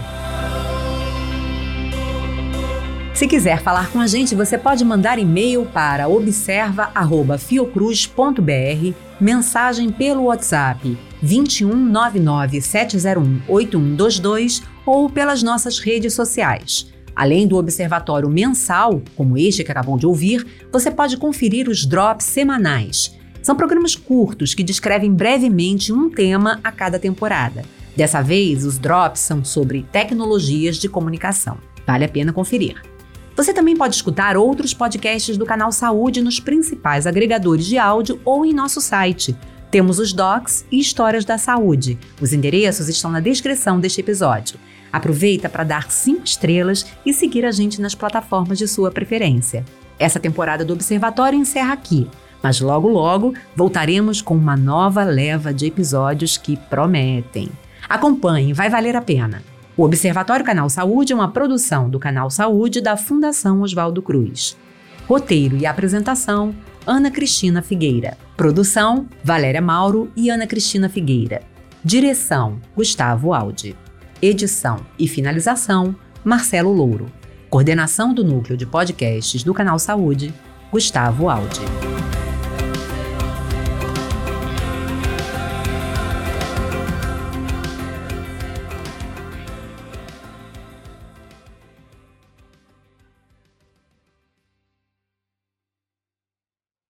Speaker 1: Se quiser falar com a gente, você pode mandar e-mail para observa@fiocruz.br, mensagem pelo WhatsApp 2199 701 8122 ou pelas nossas redes sociais. Além do observatório mensal, como este que acabam de ouvir, você pode conferir os drops semanais. São programas curtos que descrevem brevemente um tema a cada temporada. Dessa vez, os drops são sobre tecnologias de comunicação. Vale a pena conferir. Você também pode escutar outros podcasts do canal Saúde nos principais agregadores de áudio ou em nosso site. Temos os docs e histórias da saúde. Os endereços estão na descrição deste episódio. Aproveita para dar 5 estrelas e seguir a gente nas plataformas de sua preferência. Essa temporada do Observatório encerra aqui, mas logo logo voltaremos com uma nova leva de episódios que prometem. Acompanhe, vai valer a pena. O Observatório Canal Saúde é uma produção do Canal Saúde da Fundação Oswaldo Cruz. Roteiro e apresentação: Ana Cristina Figueira. Produção: Valéria Mauro e Ana Cristina Figueira. Direção: Gustavo Aldi. Edição e finalização: Marcelo Louro. Coordenação do Núcleo de Podcasts do Canal Saúde: Gustavo Aldi.